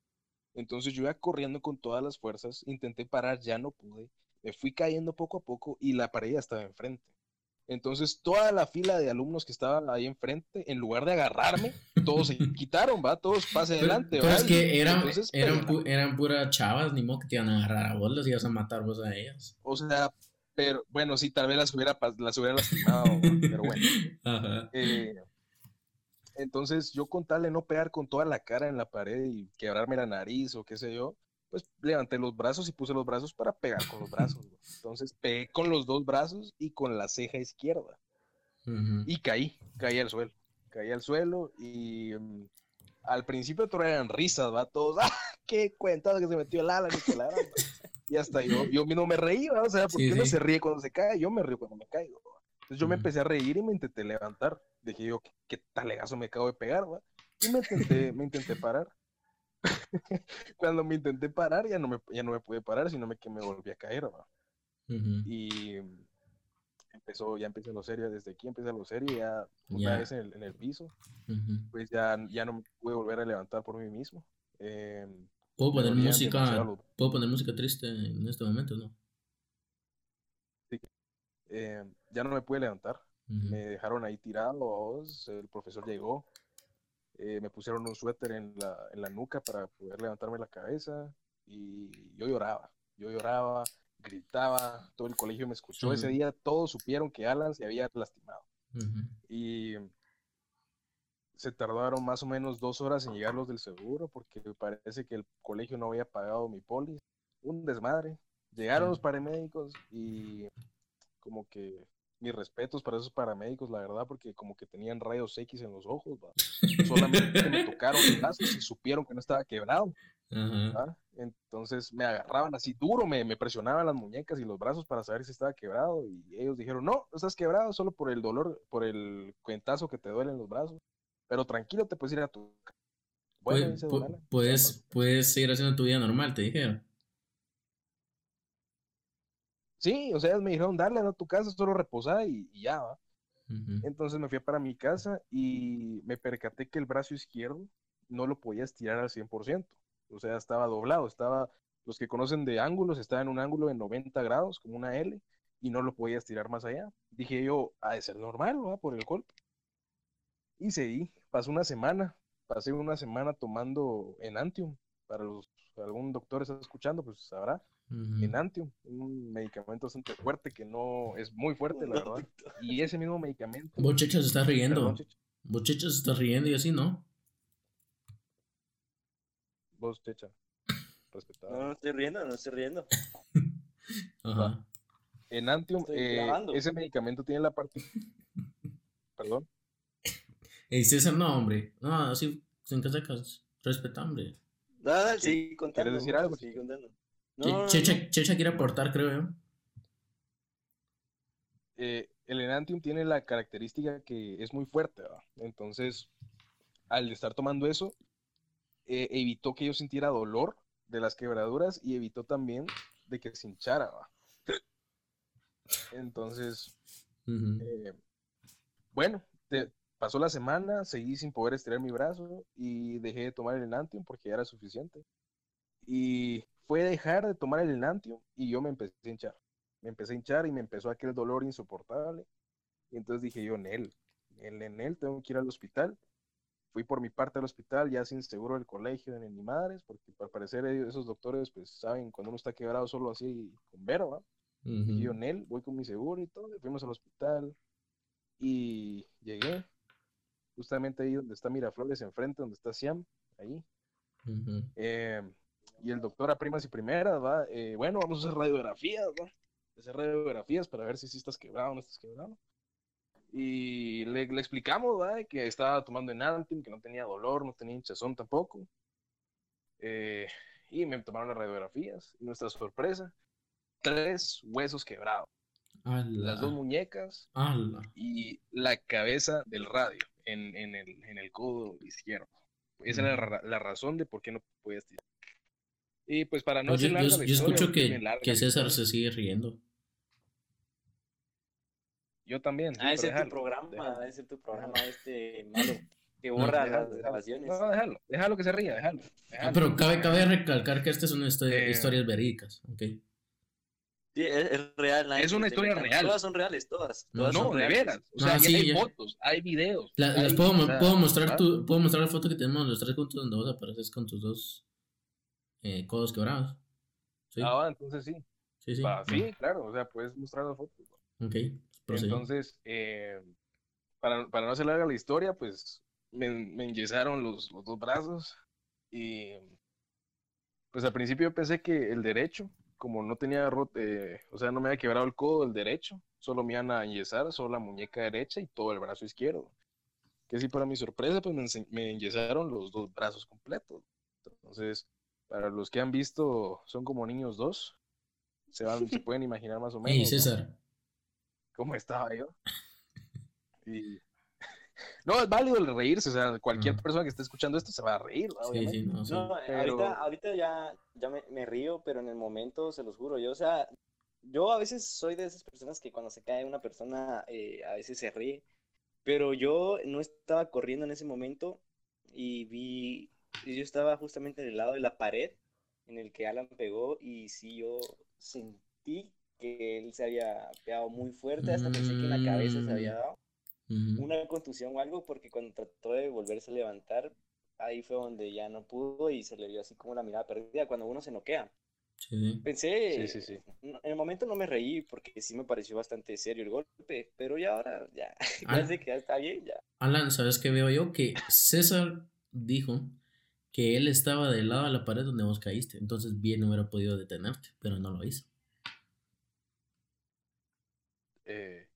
Speaker 2: Entonces yo iba corriendo con todas las fuerzas, intenté parar, ya no pude, me fui cayendo poco a poco y la pared ya estaba enfrente. Entonces toda la fila de alumnos que estaban ahí enfrente, en lugar de agarrarme, todos se quitaron, va, todos pase adelante,
Speaker 1: pero es que eran,
Speaker 2: entonces,
Speaker 1: eran, pu- eran puras chavas, ni modo que te iban a agarrar a vos, las ibas a matar vos a ellas.
Speaker 2: o sea, pero bueno, sí, tal vez las hubiera, las hubiera lastimado, pero bueno.
Speaker 1: Ajá.
Speaker 2: Eh, entonces yo con tal de no pegar con toda la cara en la pared y quebrarme la nariz o qué sé yo, pues levanté los brazos y puse los brazos para pegar con los brazos. ¿no? Entonces pegué con los dos brazos y con la ceja izquierda. Y caí, caí al suelo. Caí al suelo y mm, al principio eran risas, va, todos, ¡ah! ¡Qué cuenta que se metió el ala! ni que la gran, va". Y hasta yo, yo mismo me reí, ¿va? o sea, ¿por
Speaker 1: Sí,
Speaker 2: qué uno
Speaker 1: sí.
Speaker 2: se ríe cuando se cae? Yo me río cuando me caigo. Entonces yo me empecé a reír y me intenté levantar. Dije yo, ¿qué, qué talegazo me acabo de pegar, va? Y me intenté, me intenté parar. Cuando me intenté parar, ya no me, ya no me pude parar, sino me, que me volví a caer, ¿va?
Speaker 1: Ujú.
Speaker 2: Y mm, empezó, ya empecé lo serio, desde aquí empecé lo serio, ya una vez en el, en el piso, pues ya, ya no me pude volver a levantar por mí mismo. Eh,
Speaker 1: ¿Puedo poner música? ¿Puedo poner música triste en este momento, no?
Speaker 2: Eh, ya no me pude levantar. Me dejaron ahí tirado, el profesor llegó, eh, me pusieron un suéter en la, en la nuca para poder levantarme la cabeza y yo lloraba, yo lloraba, gritaba, todo el colegio me escuchó. Ese día todos supieron que Alan se había lastimado y se tardaron más o menos dos horas en llegar los del seguro porque parece que el colegio no había pagado mi poli. Un desmadre. Llegaron los paramédicos y como que mis respetos para esos paramédicos, la verdad, porque como que tenían rayos X en los ojos, ¿va? solamente me tocaron los brazos y supieron que no estaba quebrado, entonces me agarraban así duro, me, me presionaban las muñecas y los brazos para saber si estaba quebrado y ellos dijeron, no, no estás quebrado solo por el dolor, por el cuentazo que te duelen los brazos, pero tranquilo, te puedes ir a tu casa". Bueno,
Speaker 1: Pu-
Speaker 2: dice
Speaker 1: pu-
Speaker 2: don Alan,
Speaker 1: puedes, puedes seguir haciendo tu vida normal, te dijeron.
Speaker 2: Sí, o sea, me dijeron, dale a tu casa, solo reposar y, y ya, ¿va? Entonces me fui para mi casa y me percaté que el brazo izquierdo no lo podía estirar al 100%. O sea, estaba doblado, estaba, los que conocen de ángulos, estaba en un ángulo de 90 grados, como una L, y no lo podía estirar más allá. Dije yo, ha de ser normal, ¿va? Por el golpe. Y seguí, pasó una semana, pasé una semana tomando Enantium, para los, algún doctor está escuchando, pues sabrá,
Speaker 1: Ujú.
Speaker 2: Enantium, un medicamento bastante fuerte que no, es muy fuerte, la verdad. Y ese mismo medicamento...
Speaker 1: Vos, Checha, se está riendo.
Speaker 2: Perdón, Checha.
Speaker 1: Vos, Checha, se está riendo y así, ¿no?
Speaker 2: Vos, Checha. Respetado.
Speaker 3: No, no estoy riendo, no estoy riendo.
Speaker 1: Ajá.
Speaker 2: Enantium, eh, ese medicamento tiene la parte. Perdón.
Speaker 1: Ey, César, no, hombre. No, así, sin que sacas. Respeta, hombre.
Speaker 3: Nada, sí, contando.
Speaker 2: ¿Quieres decir algo?
Speaker 3: Sí, contando. No,
Speaker 1: Checha. Checha quiere aportar, creo yo.
Speaker 2: Eh, el Enantium tiene la característica que es muy fuerte. Entonces, al estar tomando eso, eh, evitó que yo sintiera dolor de las quebraduras y evitó también de que se hinchara, ¿va? Entonces, eh, bueno, pasó la semana, seguí sin poder estirar mi brazo y dejé de tomar el Enantium porque ya era suficiente. Y fue dejar de tomar el Enantium y yo me empecé a hinchar. Me empecé a hinchar y me empezó aquel dolor insoportable. Y entonces dije yo, en él, en él, tengo que ir al hospital. Fui por mi parte al hospital, ya sin seguro del colegio ni mi madres, porque al parecer esos doctores pues saben cuando uno está quebrado solo así con vero, ¿va? Y yo en él, voy con mi seguro y todo, fuimos al hospital y llegué justamente ahí donde está Miraflores, enfrente, donde está Siam, ahí. Eh, y el doctor a primas y primeras, va, eh, bueno, vamos a hacer radiografías, va, hacer radiografías para ver si sí estás quebrado o no estás quebrado. Y le, le explicamos, va, que estaba tomando Enantium, que no tenía dolor, no tenía hinchazón tampoco. Eh, y me tomaron las radiografías. Y nuestra sorpresa, tres huesos quebrados. Las dos muñecas y la cabeza del radio en, en, el, en el codo izquierdo. Esa era la, razón de por qué no podías tirar. Y pues para no
Speaker 1: yo, yo, escucho que, que César se sigue riendo.
Speaker 2: Yo también.
Speaker 3: Ah, ese es tu programa, ese es tu programa, este malo que borra las grabaciones.
Speaker 2: No, déjalo, déjalo que se ría, déjalo.
Speaker 1: Ah, pero cabe, cabe recalcar que estas son eh, historias verídicas, ¿ok?
Speaker 3: Sí, es, real.
Speaker 2: Es una historia real.
Speaker 3: Todas son reales, todas.
Speaker 2: no, de veras. O sea, hay fotos, hay videos.
Speaker 1: las puedo, puedo, mostrar tu, puedo mostrar la foto que tenemos los tres juntos donde vos apareces con tus dos eh, codos quebrados.
Speaker 2: ¿Sí? Ah, entonces sí. Sí, sí. sí, claro. O sea, puedes mostrar la foto.
Speaker 1: Ok.
Speaker 2: Entonces, eh, para, para, no hacer larga la historia, pues me, me enyesaron los, los dos brazos y pues al principio pensé que el derecho como no tenía, eh, o sea, no me había quebrado el codo del derecho, solo me iban a enyesar, solo la muñeca derecha y todo el brazo izquierdo. Que sí, para mi sorpresa, pues me, me enyesaron los dos brazos completos. Entonces, para los que han visto, son como niños dos. Se, van, se pueden imaginar más o menos.
Speaker 1: Hey, César.
Speaker 2: ¿Cómo estaba yo? Y no, es válido el reírse, o sea, cualquier persona que esté escuchando esto se va a reír,
Speaker 3: obviamente. no, ahorita, ahorita ya, ya me, río, pero en el momento, se los juro, yo, o sea, yo a veces soy de esas personas que cuando se cae una persona, eh, a veces se ríe, pero yo no estaba corriendo en ese momento y vi, yo estaba justamente en el lado de la pared en el que Alan pegó y sí, yo sentí que él se había pegado muy fuerte, hasta pensé que en la cabeza se había mm. dado una contusión o algo, porque cuando trató de volverse a levantar, ahí fue donde ya no pudo y se le vio así como la mirada perdida cuando uno se noquea. Sí. Pensé, sí, sí, en el momento no me reí porque sí me pareció bastante serio el golpe, pero ya ahora, ya, parece que ya está bien, ya.
Speaker 1: Alan, ¿sabes qué veo yo? Que César dijo que él estaba del lado de la pared donde vos caíste, entonces bien hubiera podido detenerte, pero no lo hizo.
Speaker 2: Eh,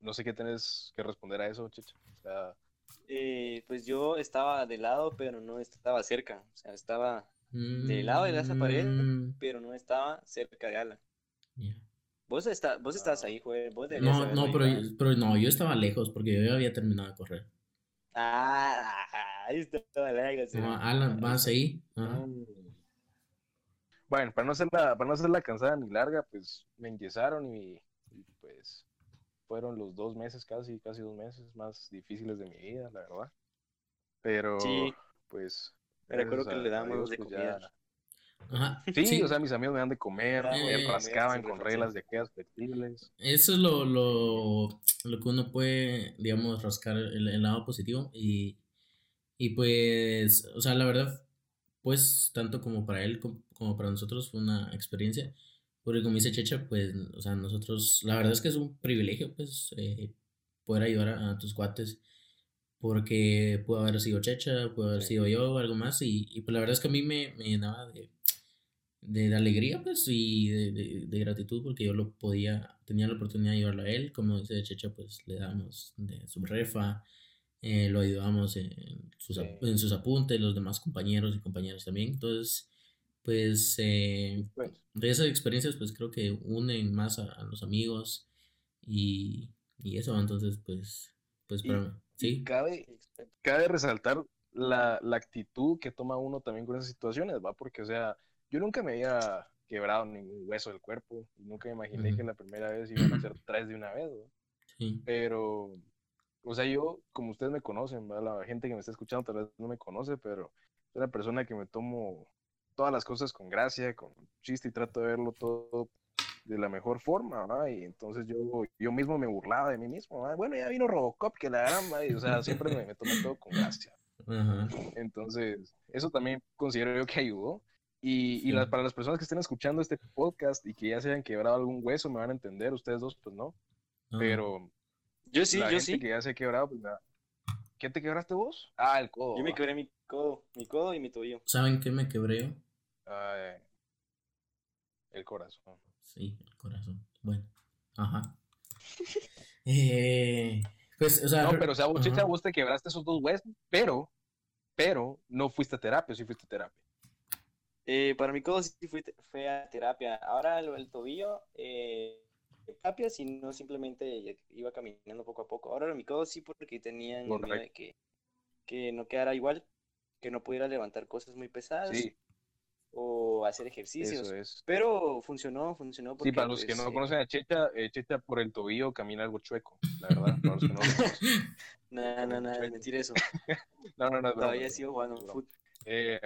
Speaker 2: no sé qué tienes que responder a eso, Chicha.
Speaker 3: Eh, pues yo estaba de lado, pero no estaba cerca. O sea, estaba de lado de esa pared, mm. pero no estaba cerca de Alan. Vos, está, vos estabas ahí, Joel.
Speaker 1: no, no, pero, pero, no, yo estaba lejos porque yo ya había terminado de correr.
Speaker 3: Ah, ahí estaba lejos.
Speaker 1: No, Alan, vas ahí.
Speaker 2: Mm. Bueno, para no, hacerla, para no hacerla cansada ni larga, pues me enyesaron y pues fueron los dos meses, casi, casi dos meses más difíciles de mi vida, la verdad. Pero, sí. pues.
Speaker 3: Me recuerdo que le damos de pues, comer.
Speaker 2: Sí, o sea, mis amigos me dan de comer, me rascaban con reglas de aquellas flexibles.
Speaker 1: Eso es lo, lo, lo, que uno puede, digamos, rascar el, lado positivo. Y, y pues, o sea, la verdad, pues, tanto como para él como para nosotros fue una experiencia porque como dice Checha, pues, o sea, nosotros, la verdad es que es un privilegio, pues, eh, poder ayudar a, tus cuates. Porque pudo haber sido Checha, pudo haber sido yo, algo más. Y, y, pues la verdad es que a mí me, me llenaba de, de, alegría, pues, y de, de, gratitud porque yo lo podía, tenía la oportunidad de ayudarlo a él. Como dice Checha, pues le damos de su refa, eh, lo ayudamos en sus, en sus apuntes, los demás compañeros y compañeras también. Entonces, pues, eh, de esas experiencias pues creo que unen más a, los amigos Y, y eso, entonces, pues, pues,
Speaker 2: Y-
Speaker 1: para, sí.
Speaker 2: Cabe, cabe resaltar la, la actitud que toma uno también con esas situaciones, ¿va? Porque, o sea, yo nunca me había quebrado ningún hueso del cuerpo y nunca me imaginé
Speaker 1: Ujú.
Speaker 2: que la primera vez iban a ser tres de una vez. Pero, o sea, yo, como ustedes me conocen, la gente que me está escuchando tal vez no me conoce, pero soy una persona que me tomo todas las cosas con gracia, con chiste y trato de verlo todo de la mejor forma, ¿va? Y entonces yo, yo mismo me burlaba de mí mismo. Bueno, ya vino Robocop, que la gran. Y, o sea, siempre me, me tomé todo con gracia. Entonces, eso también considero yo que ayudó. Y, y
Speaker 1: Sí.
Speaker 2: las- para las personas que estén escuchando este podcast y que ya se hayan quebrado algún hueso, me van a entender, ustedes dos, pues no. Pero
Speaker 3: Yo sí,
Speaker 2: la
Speaker 3: yo
Speaker 2: gente
Speaker 3: sí.
Speaker 2: que ya se ha quebrado, pues nada. ¿Qué te quebraste vos? Ah, el codo.
Speaker 3: Yo me quebré mi codo, mi codo y mi tobillo.
Speaker 1: ¿Saben qué me quebré?
Speaker 2: Ah, el corazón.
Speaker 1: Sí, el corazón. Bueno, ajá. Eh, pues, o sea,
Speaker 2: No, pero o sea, vos, chicha, vos te quebraste esos dos huesos, pero, pero no fuiste a terapia, sí fuiste a terapia.
Speaker 3: Eh, para mi codo sí fui, fue a terapia. Ahora lo del tobillo, eh, terapia, sino simplemente iba caminando poco a poco. Ahora lo de mi codo sí porque tenían miedo de que, que no quedara igual, que no pudiera levantar cosas muy pesadas
Speaker 2: Sí,
Speaker 3: o hacer ejercicios.
Speaker 2: eso es.
Speaker 3: Pero funcionó, funcionó porque
Speaker 2: Sí, para los que
Speaker 3: pues,
Speaker 2: no
Speaker 3: eh,
Speaker 2: conocen a Checha, eh, Checha por el tobillo camina algo chueco, la verdad. Para los que no.
Speaker 3: No, no, no, es mentir eso.
Speaker 2: No, no, no.
Speaker 3: Todavía
Speaker 2: es
Speaker 3: sigo jugando
Speaker 2: broma.
Speaker 3: fútbol.
Speaker 2: Eh,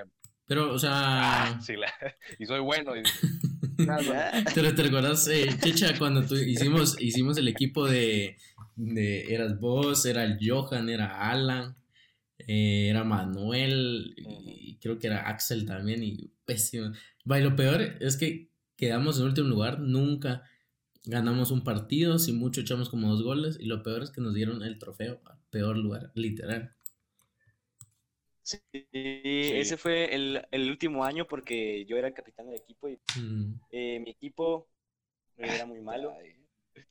Speaker 1: Pero, o sea,
Speaker 2: ah, sí, la- y soy bueno. y-.
Speaker 1: ¿te, te recuerdas, eh, Checha, cuando tú hicimos, hicimos el equipo de, de, eras vos, era el Johan, era Alan, eh, era Manuel, y creo que era Axel también, y pésimo. Va, y lo peor es que quedamos en último lugar, nunca ganamos un partido, si mucho echamos como dos goles, y lo peor es que nos dieron el trofeo, al peor lugar, literal.
Speaker 3: Sí, ese fue el, el último año porque yo era el capitán del equipo y
Speaker 1: Mm,
Speaker 3: eh, mi equipo era muy malo.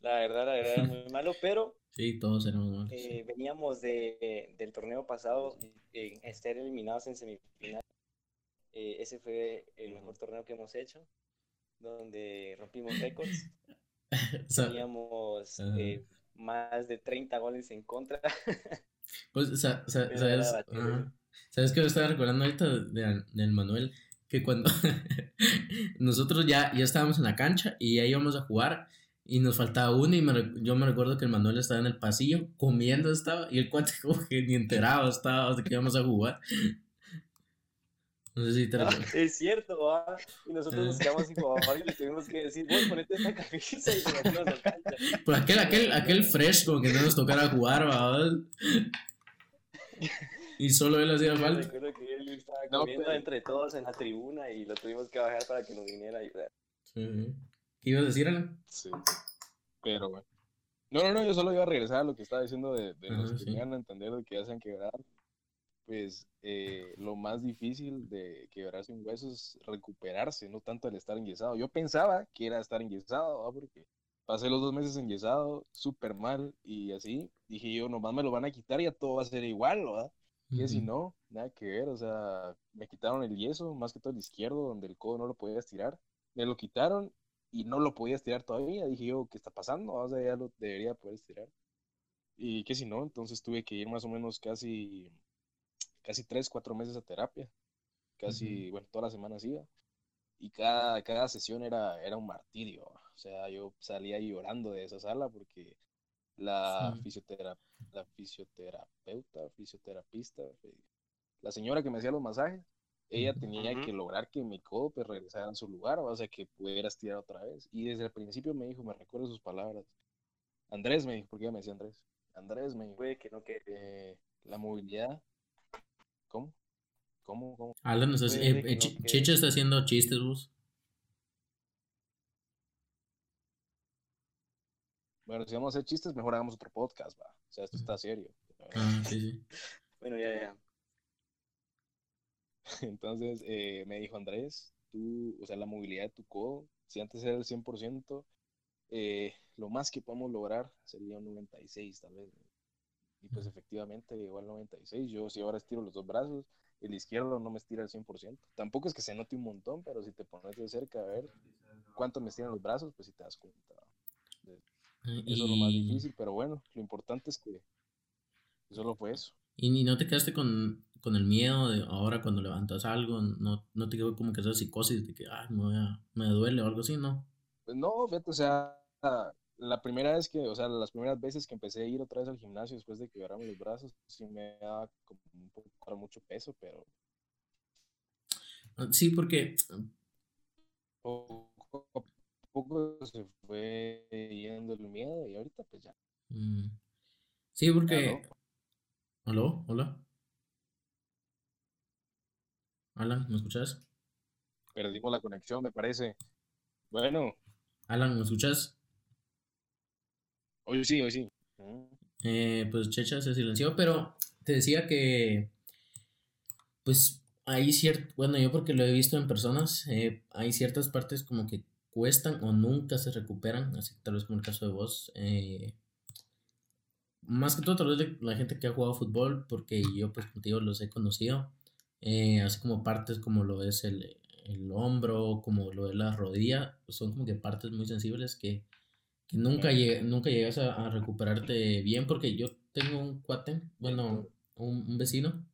Speaker 3: La verdad, la verdad era muy malo, pero
Speaker 1: sí, todos éramos malos.
Speaker 3: eh, veníamos de, del torneo pasado en estar eliminados en semifinal. Eh, ese fue el mejor torneo que hemos hecho, donde rompimos récords.
Speaker 1: O sea,
Speaker 3: Teníamos eh, más de 30 goles en contra.
Speaker 1: Pues, sa- sa-
Speaker 3: Pero
Speaker 1: ¿sabes? ¿Sabes qué me estaba recordando ahorita de- del Manuel? Que cuando nosotros ya, ya estábamos en la cancha y ya íbamos a jugar y nos faltaba uno y me yo me recuerdo que el Manuel estaba en el pasillo comiendo estaba y el cuate como que ni enterado estaba de que íbamos a jugar. No sé si te
Speaker 3: Ah, es cierto, ¿va? y nosotros nos
Speaker 1: Ah.
Speaker 3: quedamos sin jugar y le tuvimos que decir, vos ponete esta camisa y nos a cancha.
Speaker 1: Pues aquel, aquel, aquel fresh como que no nos tocara jugar, ¿verdad? Y solo él hacía
Speaker 3: Yo
Speaker 1: falta.
Speaker 3: recuerdo que él estaba
Speaker 2: No,
Speaker 3: comiendo
Speaker 2: pero-
Speaker 3: entre todos en la tribuna y lo tuvimos que bajar para que nos viniera a ayudar.
Speaker 1: Sí. ¿Qué ibas a decir, Alan?
Speaker 2: Sí. Pero bueno. No, no, no, yo solo iba a regresar a lo que estaba diciendo de, de los
Speaker 1: Ajá,
Speaker 2: que
Speaker 1: sí.
Speaker 2: llegan a entender de que ya se han quebrado. Pues eh, lo más difícil de quebrarse un hueso es recuperarse, no tanto el estar enyesado. Yo pensaba que era estar enyesado, ¿va? porque pasé los dos meses enyesado, súper mal, y así dije yo, nomás me lo van a quitar y ya todo va a ser igual, ¿verdad? Que si
Speaker 1: Ujú.
Speaker 2: no, nada que ver, o sea, me quitaron el yeso, más que todo el izquierdo, donde el codo no lo podía estirar, me lo quitaron y no lo podía estirar todavía, dije yo, ¿qué está pasando? O sea, ya lo debería poder estirar. Y que si no, entonces tuve que ir más o menos casi, casi tres, cuatro meses a terapia, casi, bueno, todas las semanas iba, y cada, cada sesión era, era un martirio, o sea, yo salía llorando de esa sala porque la,
Speaker 1: Sí.
Speaker 2: fisiotera- la fisioterapeuta, fisioterapista, eh, la señora que me hacía los masajes, ella tenía que lograr que mi codo pues, regresara a su lugar, o sea, que pudiera estirar otra vez. Y desde el principio me dijo, me recuerdo sus palabras. Andrés me dijo, porque ella me decía Andrés. Andrés me dijo,
Speaker 3: Puede que no quede.
Speaker 2: eh, la movilidad. ¿Cómo? ¿Cómo? ¿Cómo?
Speaker 1: Alan, no sé si- eh,
Speaker 3: Puede que
Speaker 1: eh,
Speaker 3: no
Speaker 1: Ch-
Speaker 3: quede.
Speaker 1: Checha está haciendo chistes, vos.
Speaker 2: Bueno, si vamos a hacer chistes, mejor hagamos otro podcast, va. O sea, esto está serio.
Speaker 1: Ah, sí.
Speaker 3: Bueno, ya, ya.
Speaker 2: Entonces eh, me dijo Andrés, tú, o sea, la movilidad de tu codo, si antes era el 100%, eh, lo más que podemos lograr sería un 96 tal vez. Y pues efectivamente llegó al 96. Yo si ahora estiro los dos brazos, el izquierdo no me estira al 100%. Tampoco es que se note un montón, pero si te pones de cerca a ver cuánto me estiran los brazos, pues si te das cuenta. Eso es lo más difícil, pero bueno, lo importante es que solo fue eso.
Speaker 1: y no te quedaste con, con el miedo de ahora cuando levantas algo, no, no te quedó como que esa psicosis de que ay, me, a- me duele o algo así, ¿no?
Speaker 2: Pues no, fíjate, o sea, la primera vez que, o sea, las primeras veces que empecé a ir otra vez al gimnasio después de quebrarme los brazos, sí me daba como un poco era mucho peso, pero
Speaker 1: Ah, Sí, porque
Speaker 2: poco a poco se fue yendo el miedo y ahorita pues ya.
Speaker 1: mm, sí, porque ¿Aló? ¿Hola? Alan, ¿me escuchas?
Speaker 2: Perdimos la conexión, me parece. Bueno,
Speaker 1: Alan, ¿me escuchas?
Speaker 2: hoy sí, hoy sí. Mm.
Speaker 1: Eh, pues Checha se silenció, pero te decía que, pues hay cierto, bueno, yo porque lo he visto en personas, eh, hay ciertas partes como que cuestan o nunca se recuperan, así tal vez como el caso de vos. eh, más que todo tal vez la gente que ha jugado fútbol, porque yo pues contigo los he conocido, eh, así como partes como lo es el, el hombro, como lo es la rodilla, son como que partes muy sensibles que que nunca, lleg- nunca llegas a, a recuperarte bien porque yo tengo un cuate, bueno, un, un vecino,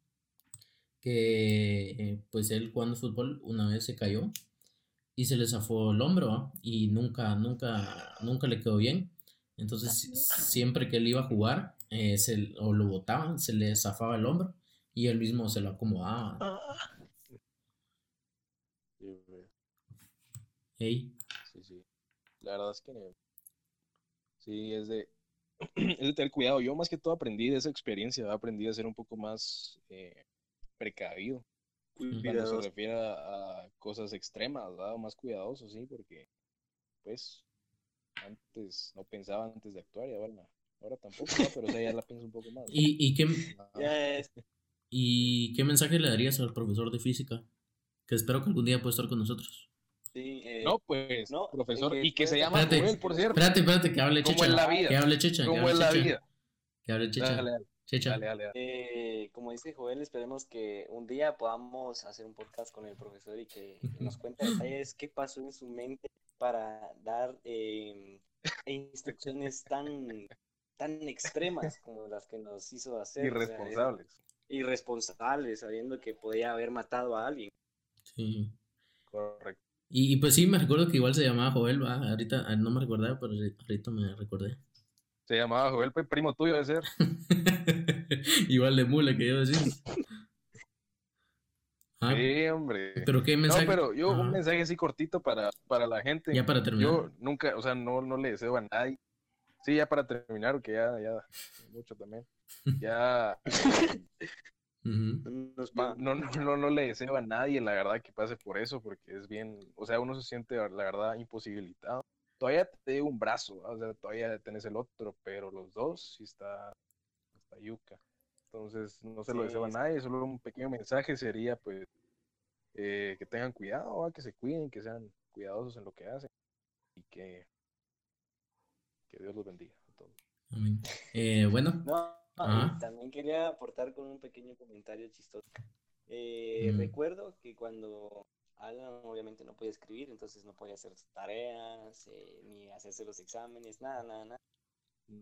Speaker 1: que eh, pues él jugando fútbol una vez se cayó y se le zafó el hombro y nunca, nunca, nunca le quedó bien. Entonces si- siempre que él iba a jugar eh, se, o lo botaban, se le zafaba el hombro y él mismo se lo acomodaba.
Speaker 2: Sí, güey,
Speaker 1: Ey,
Speaker 2: sí, sí. La verdad es que sí, es de, es de tener cuidado. Yo más que todo aprendí de esa experiencia, aprendí a ser un poco más eh, precavido. Cuando se refiere a, a cosas extremas, ¿verdad? Más cuidadoso, sí, porque pues antes no pensaba antes de actuar y ahora, ahora tampoco, ¿verdad? pero o sea, ya la pienso un poco más.
Speaker 1: ¿Y, y, qué,
Speaker 2: Ah,
Speaker 1: ¿y qué mensaje le darías al profesor de física? Que espero que algún día pueda estar con nosotros.
Speaker 3: sí, eh,
Speaker 2: No, pues,
Speaker 3: no,
Speaker 2: profesor,
Speaker 3: que
Speaker 2: y que se llama
Speaker 1: Espérate,
Speaker 2: Joel, por cierto.
Speaker 1: Espérate, espérate, que hable
Speaker 2: ¿Cómo
Speaker 1: Checha.
Speaker 2: es la vida?
Speaker 1: Que hable Checha. que
Speaker 2: ¿Cómo
Speaker 1: hable
Speaker 2: es la
Speaker 1: Checha,
Speaker 2: vida?
Speaker 1: Que hable Checha.
Speaker 2: Dale, dale,
Speaker 1: Checha.
Speaker 2: dale, dale, dale.
Speaker 3: eh, como dice Joel, esperemos que un día podamos hacer un podcast con el profesor y que nos cuente detalles qué pasó en su mente para dar eh, instrucciones tan, tan extremas como las que nos hizo hacer. o sea, es-
Speaker 2: Irresponsables.
Speaker 3: irresponsables, sabiendo que podía haber matado a alguien.
Speaker 1: Sí.
Speaker 2: Correcto.
Speaker 1: Y, y pues sí, me recuerdo que igual se llamaba Joel, ¿va? Ahorita ah, no me recordaba, pero ahorita me recordé.
Speaker 2: Se llamaba Joel, pues, primo tuyo de ser.
Speaker 1: igual de mula que yo decía. Ah,
Speaker 2: Sí, hombre.
Speaker 1: pero qué mensaje.
Speaker 2: No, pero yo un mensaje así cortito para, para la gente.
Speaker 1: Ya para terminar.
Speaker 2: Yo nunca, o sea, no, no le deseo a nadie. Sí, ya para terminar, porque ya, ya, mucho también. Ya, no, no, no, no le deseo a nadie, la verdad, que pase por eso, porque es bien, o sea, uno se siente, la verdad, imposibilitado. Todavía te digo un brazo, o sea, todavía tenés el otro, pero los dos sí está, está yuca. Entonces, no se lo
Speaker 3: Sí,
Speaker 2: deseo a nadie, solo un pequeño mensaje sería, pues, eh, que tengan cuidado, ¿va? que se cuiden, que sean cuidadosos en lo que hacen y que, que Dios los bendiga a todos.
Speaker 1: Amén. Eh, bueno,
Speaker 3: No, también quería aportar con un pequeño comentario chistoso. Eh,
Speaker 1: Mm.
Speaker 3: Recuerdo que cuando Alan obviamente no podía escribir, entonces no podía hacer sus tareas, eh, ni hacerse los exámenes, nada, nada, nada.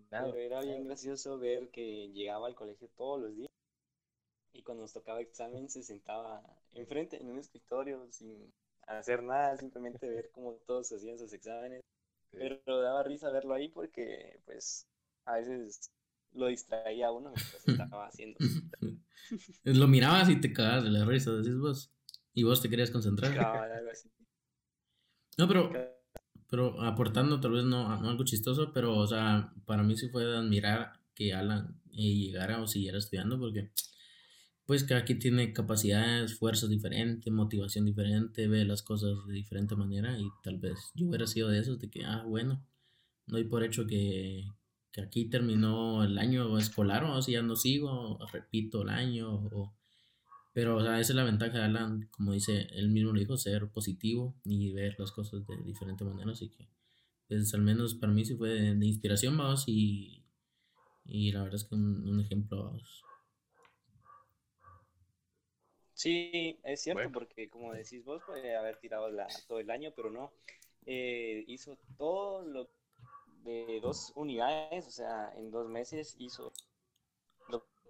Speaker 3: Pero era bien gracioso ver que llegaba al colegio todos los días y cuando nos tocaba examen se sentaba enfrente en un escritorio sin hacer nada, simplemente ver cómo todos hacían sus exámenes.
Speaker 2: Sí.
Speaker 3: Pero daba risa verlo ahí porque pues a veces lo distraía a uno mientras estaba haciendo.
Speaker 1: lo mirabas y te cagabas de la risa, decís vos. Y vos te querías concentrar.
Speaker 3: así.
Speaker 1: No, pero, pero aportando tal vez no, no algo chistoso, pero o sea, para mí sí fue de admirar que Alan eh, llegara o siguiera estudiando porque pues cada quien tiene capacidades, fuerzas diferentes, motivación diferente, ve las cosas de diferente manera y tal vez yo hubiera sido de esos de que, ah, bueno, doy por hecho que, que aquí terminó el año escolar o si ya no sigo, repito el año o... Pero, o sea, esa es la ventaja de Alan, como dice, él mismo lo dijo, ser positivo y ver las cosas de diferente manera. Así que, pues, al menos para mí sí fue de, de inspiración, vamos, y, y la verdad es que un, un ejemplo, vamos.
Speaker 3: Sí, es cierto,
Speaker 2: Bueno.
Speaker 3: porque como decís vos, puede haber tirado la, todo el año, pero no. Eh, hizo todo lo de dos unidades, o sea, en dos meses hizo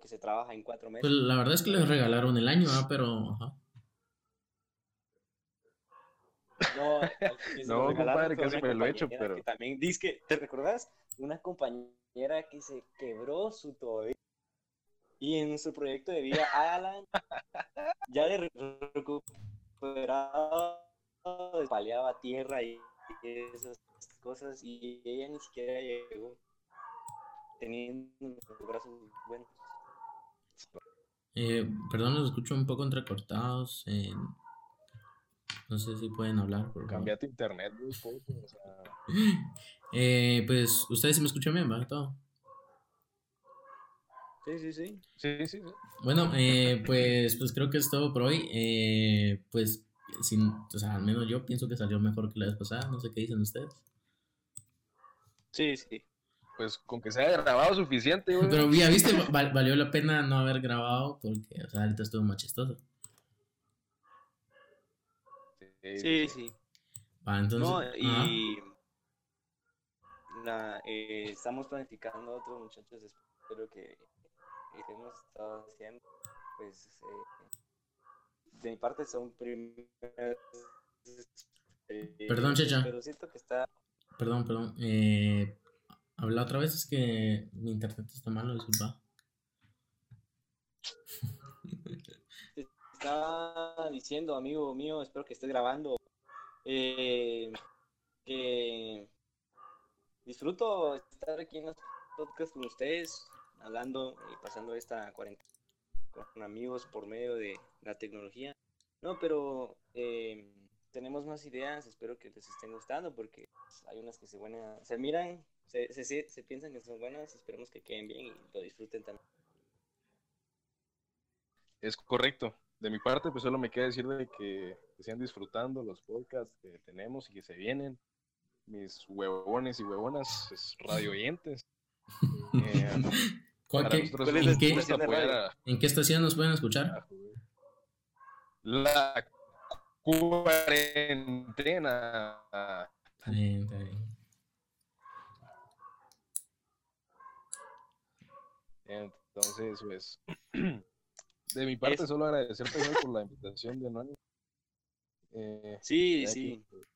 Speaker 3: que se trabaja en cuatro meses.
Speaker 1: Pues la verdad es que les regalaron el año, ¿ah? pero ajá.
Speaker 3: No,
Speaker 2: No, compadre, casi me lo he hecho, pero-
Speaker 3: que también, dice que, ¿te recordás? Una compañera que se quebró su tobillo. Y en su proyecto de vida, Alan, ya de re- recuperado, paleaba tierra y esas cosas, y ella ni siquiera llegó teniendo los brazos buenos.
Speaker 1: Eh, perdón, los escucho un poco entrecortados. eh, no sé si pueden hablar, por.
Speaker 2: Cambia tu internet, puto, o sea,
Speaker 1: Eh, pues ustedes sí me escuchan bien. Todo.
Speaker 3: Sí, sí, sí.
Speaker 2: sí, sí, sí.
Speaker 1: Bueno, eh, pues, pues creo que es todo por hoy. Eh, pues, sin, o sea, al menos yo pienso que salió mejor que la vez pasada. No sé qué dicen ustedes.
Speaker 3: Sí, sí.
Speaker 2: Pues con que se haya grabado suficiente, güey.
Speaker 1: Pero ya viste, val- valió la pena no haber grabado porque, o sea, ahorita estuvo más chistoso.
Speaker 3: Sí, sí.
Speaker 1: Entonces.
Speaker 3: No, y eh, estamos planificando otros muchachos, espero que que hemos estado haciendo, pues eh, de mi parte son primeras eh,
Speaker 1: Perdón, Checha.
Speaker 3: Pero siento que está,
Speaker 1: Perdón, perdón. Eh, habla otra vez, es que mi internet está malo, disculpa.
Speaker 3: te diciendo, amigo mío, espero que estés grabando, eh, que disfruto estar aquí en los podcasts con ustedes, hablando y pasando esta cuarentena con amigos por medio de la tecnología. No, pero eh, tenemos más ideas, espero que les estén gustando porque hay unas que se, buena, se miran, se, se, se- se piensan que son buenas, esperemos que queden bien y lo disfruten también.
Speaker 2: Es correcto. De mi parte, pues solo me queda decir de que, que sigan disfrutando los podcasts que tenemos y que se vienen. Mis huevones y huevonas, pues, radio oyentes. Eh,
Speaker 1: ¿Cuál-
Speaker 2: para
Speaker 1: qué-
Speaker 2: nosotros
Speaker 3: ¿cuál
Speaker 2: es
Speaker 3: es
Speaker 2: un
Speaker 1: ¿En, qué,
Speaker 2: a-
Speaker 1: ¿En qué estación nos pueden escuchar?
Speaker 2: la cuarentena.
Speaker 1: Está bien, está bien.
Speaker 2: Entonces, pues, de mi parte,
Speaker 3: Es-
Speaker 2: solo agradecerte Joel, por la invitación de nuevo. Eh,
Speaker 3: Sí, sí.
Speaker 2: que, pues,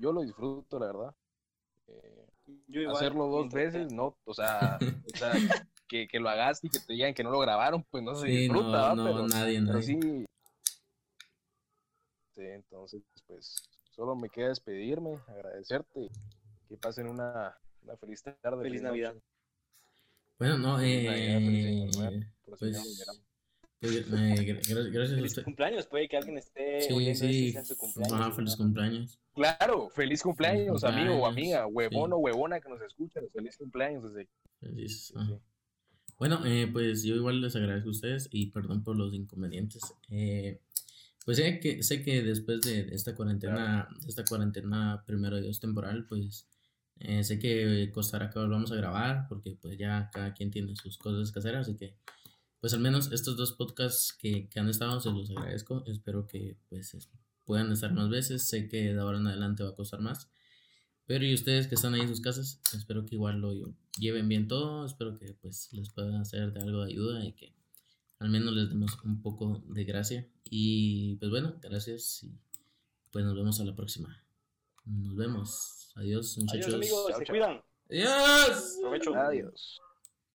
Speaker 2: yo lo disfruto, la verdad. Eh,
Speaker 3: Yo igual,
Speaker 2: hacerlo dos veces, no, o sea, o sea, que, que lo hagas y que te digan que no lo grabaron, pues no se
Speaker 1: Sí, no,
Speaker 2: disfruta, ¿va?
Speaker 1: no,
Speaker 2: pero,
Speaker 1: nadie,
Speaker 2: pero
Speaker 1: nadie.
Speaker 2: sí. Sí, entonces, pues, solo me queda despedirme, agradecerte que pasen una, una feliz tarde.
Speaker 3: Feliz Navidad.
Speaker 1: Bueno, no, eh, pues, pues, eh, gra- gra- gracias a
Speaker 3: Feliz
Speaker 1: usted.
Speaker 3: cumpleaños, puede que alguien esté
Speaker 1: Sí, sí,
Speaker 3: sea su cumpleaños.
Speaker 1: ajá, feliz cumpleaños.
Speaker 2: Claro, feliz cumpleaños, amigo o amiga, huevón
Speaker 1: sí.
Speaker 2: o huevona que nos escucha, feliz cumpleaños desde
Speaker 1: Feliz,
Speaker 2: sí,
Speaker 1: ajá.
Speaker 2: sí.
Speaker 1: Bueno, eh, pues yo igual les agradezco a ustedes y perdón por los inconvenientes. Eh, pues sé que, sé que después de esta cuarentena, esta cuarentena primero de Dios temporal, pues eh, sé que costará que volvamos a grabar porque pues ya cada quien tiene sus cosas que hacer, así que pues al menos estos dos podcasts que, que han estado se los agradezco. Espero que pues es- puedan estar más veces. Sé que de ahora en adelante va a costar más. Pero y ustedes que están ahí en sus casas, espero que igual lo lleven bien todo, espero que pues les pueda ser de algo de ayuda y que al menos les demos un poco de gracia. Y pues bueno, gracias y pues nos vemos a la próxima. Nos vemos. Adiós, muchachos.
Speaker 3: Adiós, amigos, se cuidan.
Speaker 1: Adiós.
Speaker 3: Provecho.
Speaker 2: Adiós.